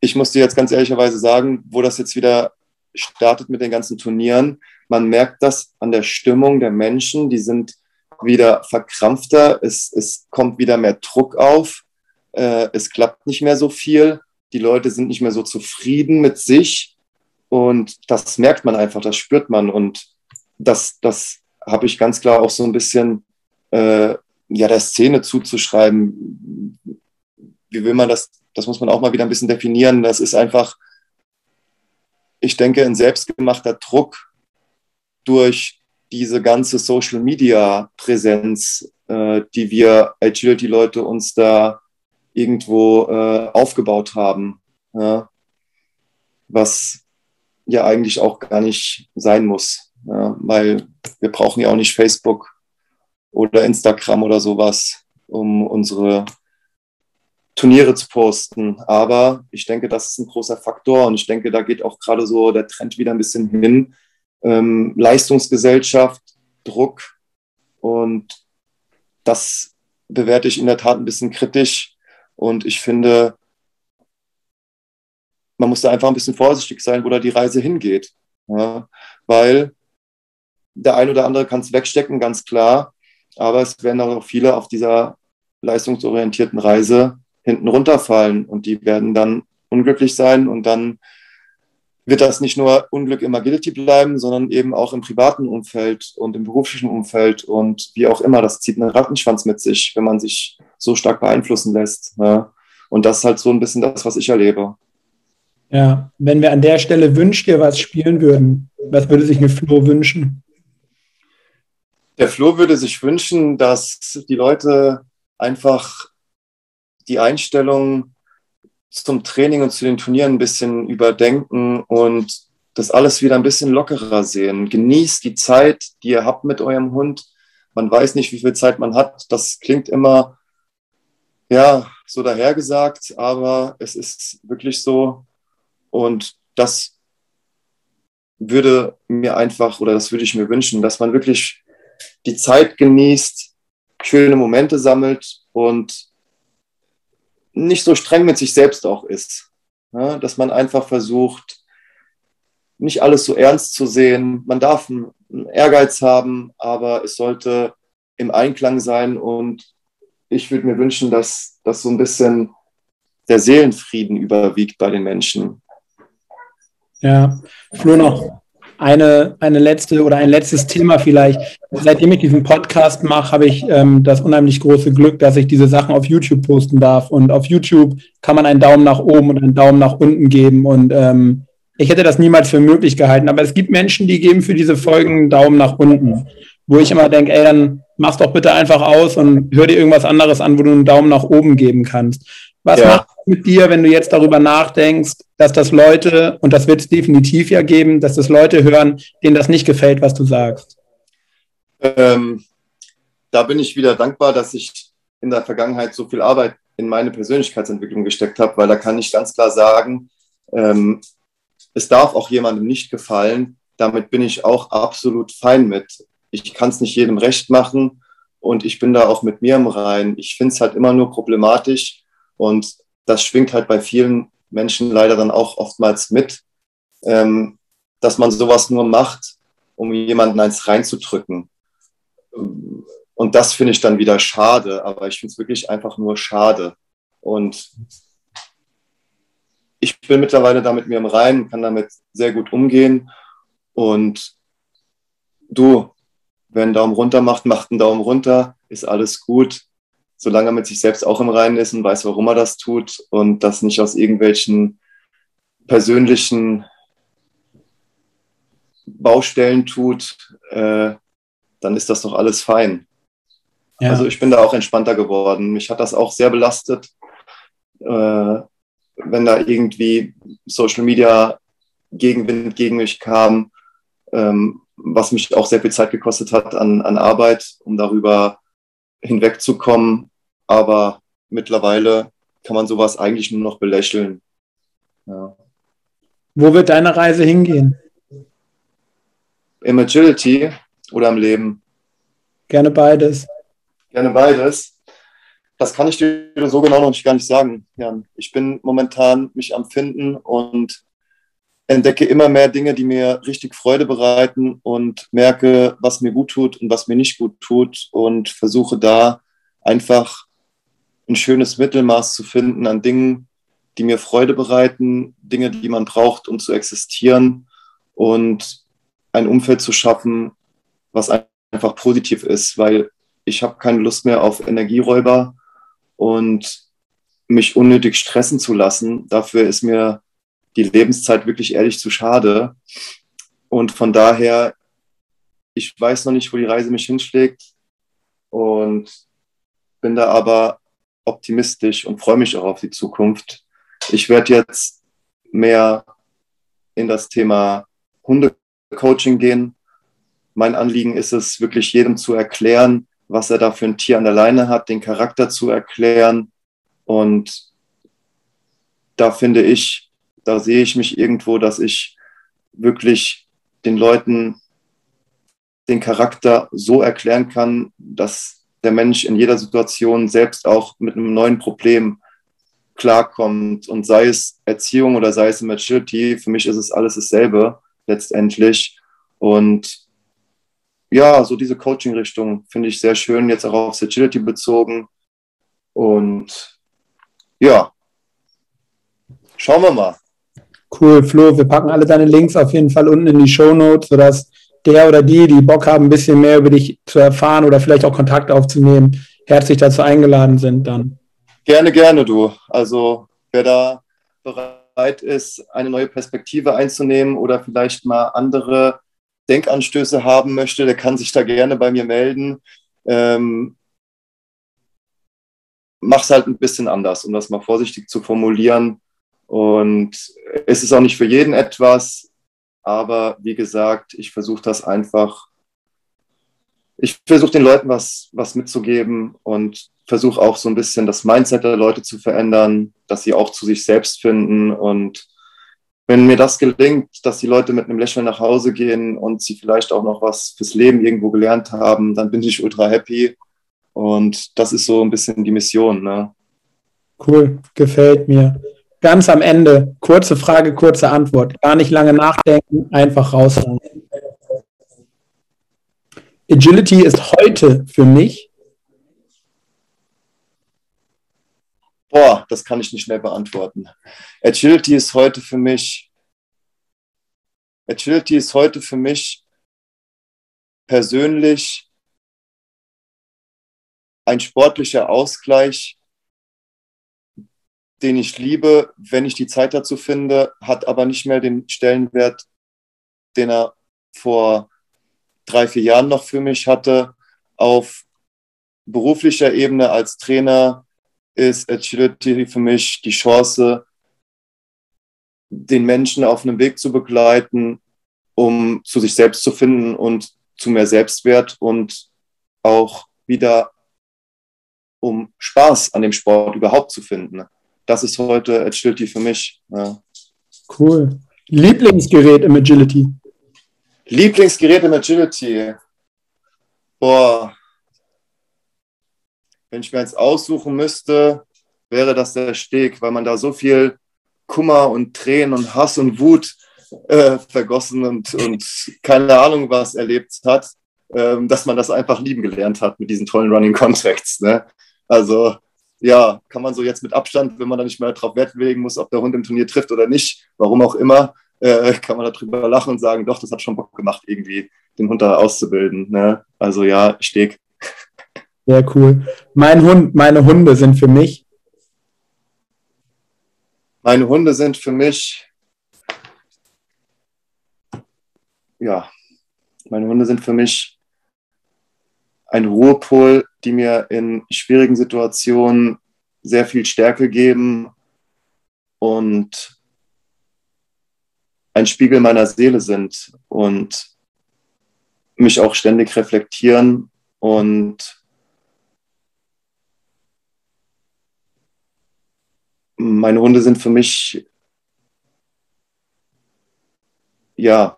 ich muss dir jetzt ganz ehrlicherweise sagen, wo das jetzt wieder startet mit den ganzen Turnieren, man merkt das an der Stimmung der Menschen, die sind wieder verkrampfter, es, es kommt wieder mehr Druck auf, äh, es klappt nicht mehr so viel, die Leute sind nicht mehr so zufrieden mit sich und das merkt man einfach, das spürt man und das, das habe ich ganz klar auch so ein bisschen äh, ja, der Szene zuzuschreiben. Wie will man das, das muss man auch mal wieder ein bisschen definieren, das ist einfach, ich denke, ein selbstgemachter Druck durch diese ganze Social Media Präsenz, äh, die wir Agility-Leute uns da irgendwo äh, aufgebaut haben, ja, was ja eigentlich auch gar nicht sein muss, ja, weil wir brauchen ja auch nicht Facebook oder Instagram oder sowas, um unsere Turniere zu posten. Aber ich denke, das ist ein großer Faktor und ich denke, da geht auch gerade so der Trend wieder ein bisschen hin. Ähm, Leistungsgesellschaft, Druck und das bewerte ich in der Tat ein bisschen kritisch, und ich finde, man muss da einfach ein bisschen vorsichtig sein, wo da die Reise hingeht. Ja, weil der ein oder andere kann es wegstecken, ganz klar. Aber es werden auch viele auf dieser leistungsorientierten Reise hinten runterfallen und die werden dann unglücklich sein und dann wird das nicht nur Unglück im Agility bleiben, sondern eben auch im privaten Umfeld und im beruflichen Umfeld und wie auch immer. Das zieht einen Rattenschwanz mit sich, wenn man sich so stark beeinflussen lässt. Ja. Und das ist halt so ein bisschen das, was ich erlebe. Ja, wenn wir an der Stelle wünscht dir was spielen würden, was würde sich ein Flo wünschen? Der Flo würde sich wünschen, dass die Leute einfach die Einstellung zum Training und zu den Turnieren ein bisschen überdenken und das alles wieder ein bisschen lockerer sehen. Genießt die Zeit, die ihr habt mit eurem Hund. Man weiß nicht, wie viel Zeit man hat. Das klingt immer, ja, so dahergesagt, aber es ist wirklich so. Und das würde mir einfach, oder das würde ich mir wünschen, dass man wirklich die Zeit genießt, schöne Momente sammelt und nicht so streng mit sich selbst auch ist. Ja, dass man einfach versucht, nicht alles so ernst zu sehen. Man darf einen Ehrgeiz haben, aber es sollte im Einklang sein. Und ich würde mir wünschen, dass, dass so ein bisschen der Seelenfrieden überwiegt bei den Menschen. Ja, Flo, noch eine, eine letzte oder ein letztes Thema vielleicht. Seitdem ich diesen Podcast mache, habe ich ähm, das unheimlich große Glück, dass ich diese Sachen auf YouTube posten darf. Und auf YouTube kann man einen Daumen nach oben und einen Daumen nach unten geben. Und ähm, ich hätte das niemals für möglich gehalten. Aber es gibt Menschen, die geben für diese Folgen einen Daumen nach unten. Wo ich immer denke, ey, dann mach's doch bitte einfach aus und hör dir irgendwas anderes an, wo du einen Daumen nach oben geben kannst. Was ja. macht es mit dir, wenn du jetzt darüber nachdenkst, dass das Leute, und das wird es definitiv ja geben, dass das Leute hören, denen das nicht gefällt, was du sagst? Ähm, da bin ich wieder dankbar, dass ich in der Vergangenheit so viel Arbeit in meine Persönlichkeitsentwicklung gesteckt habe, weil da kann ich ganz klar sagen, ähm, es darf auch jemandem nicht gefallen. Damit bin ich auch absolut fein mit. Ich kann es nicht jedem recht machen und ich bin da auch mit mir im Rein. Ich finde es halt immer nur problematisch, und das schwingt halt bei vielen Menschen leider dann auch oftmals mit, ähm, dass man sowas nur macht, um jemanden eins reinzudrücken. Und das finde ich dann wieder schade, aber ich finde es wirklich einfach nur schade. Und ich bin mittlerweile da mit mir im Reinen, kann damit sehr gut umgehen. Und du, wer einen Daumen runter macht, macht einen Daumen runter, ist alles gut. Solange er mit sich selbst auch im Reinen ist und weiß, warum er das tut und das nicht aus irgendwelchen persönlichen Baustellen tut, äh, dann ist das doch alles fein. Ja. Also ich bin da auch entspannter geworden. Mich hat das auch sehr belastet, äh, wenn da irgendwie Social Media Gegenwind gegen mich kam, ähm, was mich auch sehr viel Zeit gekostet hat an, an Arbeit, um darüber hinwegzukommen. Aber mittlerweile kann man sowas eigentlich nur noch belächeln. Ja. Wo wird deine Reise hingehen? Im Agility oder im Leben? Gerne beides. Gerne beides. Das kann ich dir so genau noch gar nicht sagen, Jan. Ich bin momentan mich am Finden und entdecke immer mehr Dinge, die mir richtig Freude bereiten und merke, was mir gut tut und was mir nicht gut tut und versuche da einfach ein schönes Mittelmaß zu finden an Dingen, die mir Freude bereiten, Dinge, die man braucht, um zu existieren und ein Umfeld zu schaffen, was einfach positiv ist, weil ich habe keine Lust mehr auf Energieräuber und mich unnötig stressen zu lassen. Dafür ist mir die Lebenszeit wirklich ehrlich zu schade. Und von daher, ich weiß noch nicht, wo die Reise mich hinschlägt und bin da aber optimistisch und freue mich auch auf die Zukunft. Ich werde jetzt mehr in das Thema Hundecoaching gehen. Mein Anliegen ist es, wirklich jedem zu erklären, was er da für ein Tier an der Leine hat, den Charakter zu erklären. Und da finde ich, da sehe ich mich irgendwo, dass ich wirklich den Leuten den Charakter so erklären kann, dass der Mensch in jeder Situation selbst auch mit einem neuen Problem klarkommt. Und sei es Erziehung oder sei es Maturity, für mich ist es alles dasselbe letztendlich. Und ja, so diese Coaching-Richtung finde ich sehr schön, jetzt auch auf Agility bezogen. Und ja, schauen wir mal. Cool, Flo, wir packen alle deine Links auf jeden Fall unten in die Show Notes, sodass der oder die, die Bock haben, ein bisschen mehr über dich zu erfahren oder vielleicht auch Kontakt aufzunehmen, herzlich dazu eingeladen sind dann. Gerne, gerne, du. Also wer da bereit ist, eine neue Perspektive einzunehmen oder vielleicht mal andere Denkanstöße haben möchte, der kann sich da gerne bei mir melden. Ähm, mach's halt ein bisschen anders, um das mal vorsichtig zu formulieren. Und es ist auch nicht für jeden etwas, aber wie gesagt, ich versuche das einfach. Ich versuche den Leuten was, was mitzugeben und versuche auch so ein bisschen das Mindset der Leute zu verändern, dass sie auch zu sich selbst finden und wenn mir das gelingt, dass die Leute mit einem Lächeln nach Hause gehen und sie vielleicht auch noch was fürs Leben irgendwo gelernt haben, dann bin ich ultra happy. Und das ist so ein bisschen die Mission. Ne? Cool, gefällt mir. Ganz am Ende, kurze Frage, kurze Antwort. Gar nicht lange nachdenken, einfach raushauen. Agility ist heute für mich Boah, das kann ich nicht mehr beantworten. Agility ist heute für mich, Agility ist heute für mich persönlich ein sportlicher Ausgleich, den ich liebe, wenn ich die Zeit dazu finde, hat aber nicht mehr den Stellenwert, den er vor drei, vier Jahren noch für mich hatte. Auf beruflicher Ebene als Trainer ist Agility für mich die Chance, den Menschen auf einem Weg zu begleiten, um zu sich selbst zu finden und zu mehr Selbstwert und auch wieder um Spaß an dem Sport überhaupt zu finden. Das ist heute Agility für mich. Ja. Cool. Lieblingsgerät im Agility? Lieblingsgerät im Agility? Boah, wenn ich mir jetzt aussuchen müsste, wäre das der Steg, weil man da so viel Kummer und Tränen und Hass und Wut äh, vergossen und, und keine Ahnung was erlebt hat, äh, dass man das einfach lieben gelernt hat mit diesen tollen Running Contracts. Ne? Also ja, kann man so jetzt mit Abstand, wenn man da nicht mehr drauf Wert legen muss, ob der Hund im Turnier trifft oder nicht, warum auch immer, äh, kann man darüber lachen und sagen, doch, das hat schon Bock gemacht, irgendwie den Hund da auszubilden. Ne? Also ja, Steg. Sehr cool. Mein Hund, meine Hunde sind für mich. Meine Hunde sind für mich, ja, meine Hunde sind für mich ein Ruhepol, die mir in schwierigen Situationen sehr viel Stärke geben und ein Spiegel meiner Seele sind und mich auch ständig reflektieren und meine Hunde sind für mich, ja,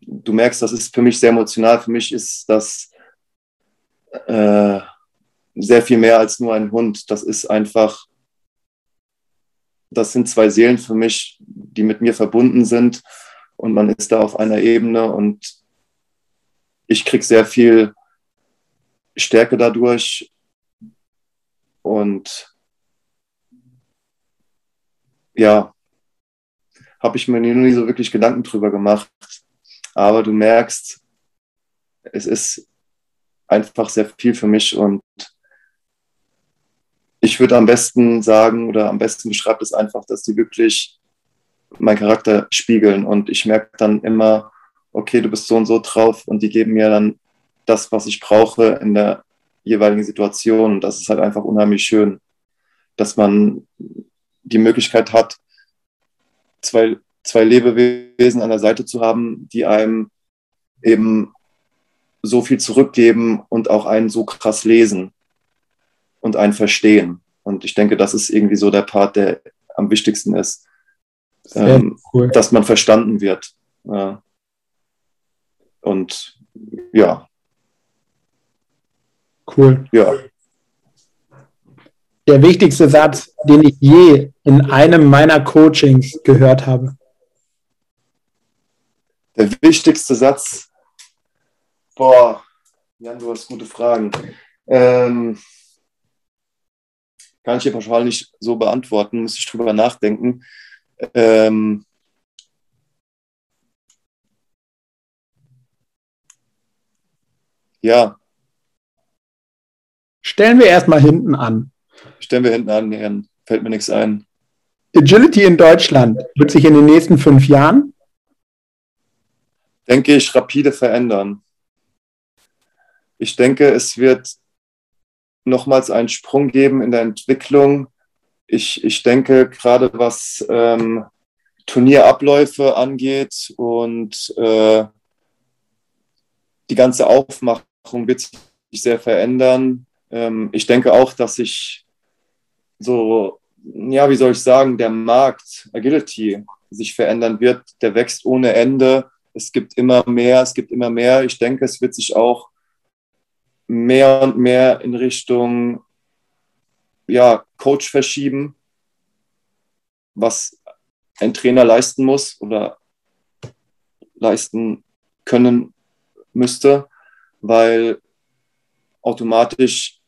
du merkst, das ist für mich sehr emotional. Für mich ist das äh, sehr viel mehr als nur ein Hund. Das ist einfach, das sind zwei Seelen für mich, die mit mir verbunden sind und man ist da auf einer Ebene und ich kriege sehr viel Stärke dadurch und ja, habe ich mir nie so wirklich Gedanken drüber gemacht. Aber du merkst, es ist einfach sehr viel für mich und ich würde am besten sagen oder am besten beschreibt es einfach, dass die wirklich meinen Charakter spiegeln und ich merke dann immer, okay, du bist so und so drauf und die geben mir dann das, was ich brauche in der jeweiligen Situation und das ist halt einfach unheimlich schön, dass man die Möglichkeit hat, zwei, zwei Lebewesen an der Seite zu haben, die einem eben so viel zurückgeben und auch einen so krass lesen und einen verstehen. Und ich denke, das ist irgendwie so der Part, der am wichtigsten ist, ähm, cool. dass man verstanden wird. Ja. Und ja. Cool. Ja. Der wichtigste Satz, den ich je in einem meiner Coachings gehört habe. Der wichtigste Satz, Boah, Jan, du hast gute Fragen. Ähm, kann ich hier pauschal nicht so beantworten, muss ich drüber nachdenken. Ähm, ja. Stellen wir erstmal hinten an. Stellen wir hinten an, Jan. Fällt mir nichts ein. Agility in Deutschland wird sich in den nächsten fünf Jahren? Denke ich, rapide verändern. Ich denke, es wird nochmals einen Sprung geben in der Entwicklung. Ich, ich denke, gerade was ähm, Turnierabläufe angeht und äh, die ganze Aufmachung wird sich sehr verändern. Ähm, ich denke auch, dass sich so, ja, wie soll ich sagen, der Markt Agility sich verändern wird. Der wächst ohne Ende. Es gibt immer mehr, es gibt immer mehr. Ich denke, es wird sich auch mehr und mehr in Richtung ja, Coach verschieben, was ein Trainer leisten muss oder leisten können müsste, weil automatisch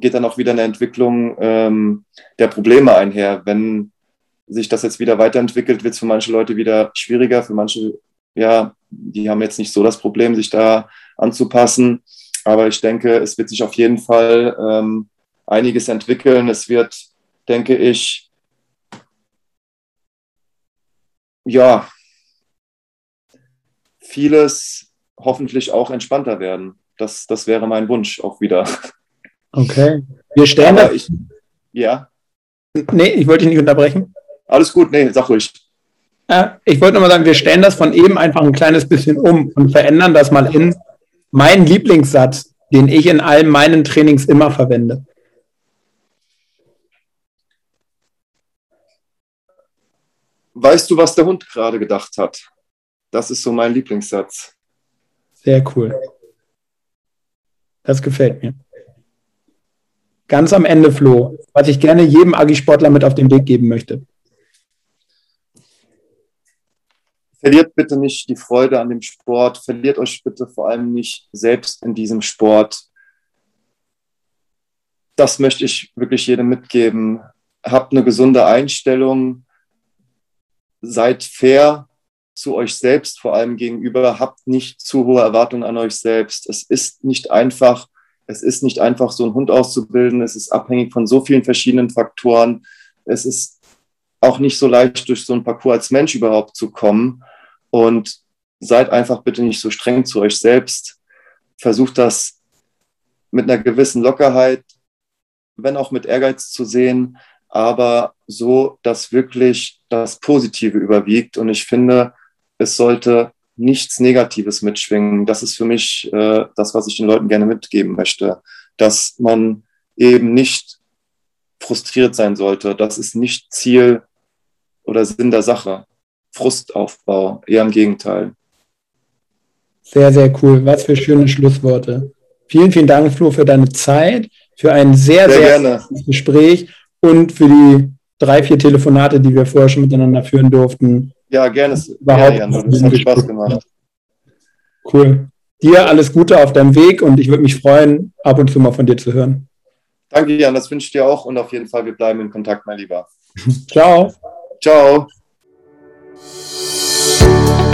geht dann auch wieder eine Entwicklung ähm, der Probleme einher. Wenn sich das jetzt wieder weiterentwickelt, wird es für manche Leute wieder schwieriger. Für manche, ja, die haben jetzt nicht so das Problem, sich da anzupassen. Aber ich denke, es wird sich auf jeden Fall ähm, einiges entwickeln. Es wird, denke ich, ja, vieles hoffentlich auch entspannter werden. Das, das wäre mein Wunsch auch wieder. Okay. Wir stellen Aber ich, ja. Nee, ich wollte dich nicht unterbrechen. Alles gut, nee, sag ruhig. Ich wollte nur mal sagen, wir stellen das von eben einfach ein kleines bisschen um und verändern das mal in mein Lieblingssatz, den ich in all meinen Trainings immer verwende. Weißt du, was der Hund gerade gedacht hat? Das ist so mein Lieblingssatz. Sehr cool. Das gefällt mir. Ganz am Ende, Flo, was ich gerne jedem Agi-Sportler mit auf den Weg geben möchte. Verliert bitte nicht die Freude an dem Sport, verliert euch bitte vor allem nicht selbst in diesem Sport. das möchte ich wirklich jedem mitgeben. Habt eine gesunde Einstellung, seid fair zu euch selbst vor allem gegenüber, habt nicht zu hohe Erwartungen an euch selbst. Es ist nicht einfach, es ist nicht einfach, so einen Hund auszubilden. Es ist abhängig von so vielen verschiedenen Faktoren. Es ist auch nicht so leicht, durch so einen Parcours als Mensch überhaupt zu kommen. Und seid einfach bitte nicht so streng zu euch selbst. Versucht das mit einer gewissen Lockerheit, wenn auch mit Ehrgeiz zu sehen, aber so, dass wirklich das Positive überwiegt. Und ich finde, es sollte nichts Negatives mitschwingen. Das ist für mich äh, das, was ich den Leuten gerne mitgeben möchte, dass man eben nicht frustriert sein sollte. Das ist nicht Ziel oder Sinn der Sache. Frustaufbau, eher im Gegenteil. Sehr, sehr cool. Was für schöne Schlussworte. Vielen, vielen Dank, Flo, für deine Zeit, für ein sehr, sehr, sehr Gespräch und für die drei, vier Telefonate, die wir vorher schon miteinander führen durften. Ja, gerne. Überhaupt ja, Jan, das hat Spaß gemacht. Cool. Dir alles Gute auf deinem Weg und ich würde mich freuen, ab und zu mal von dir zu hören. Danke, Jan, das wünsche ich dir auch und auf jeden Fall, wir bleiben in Kontakt, mein Lieber. Ciao. Ciao. Música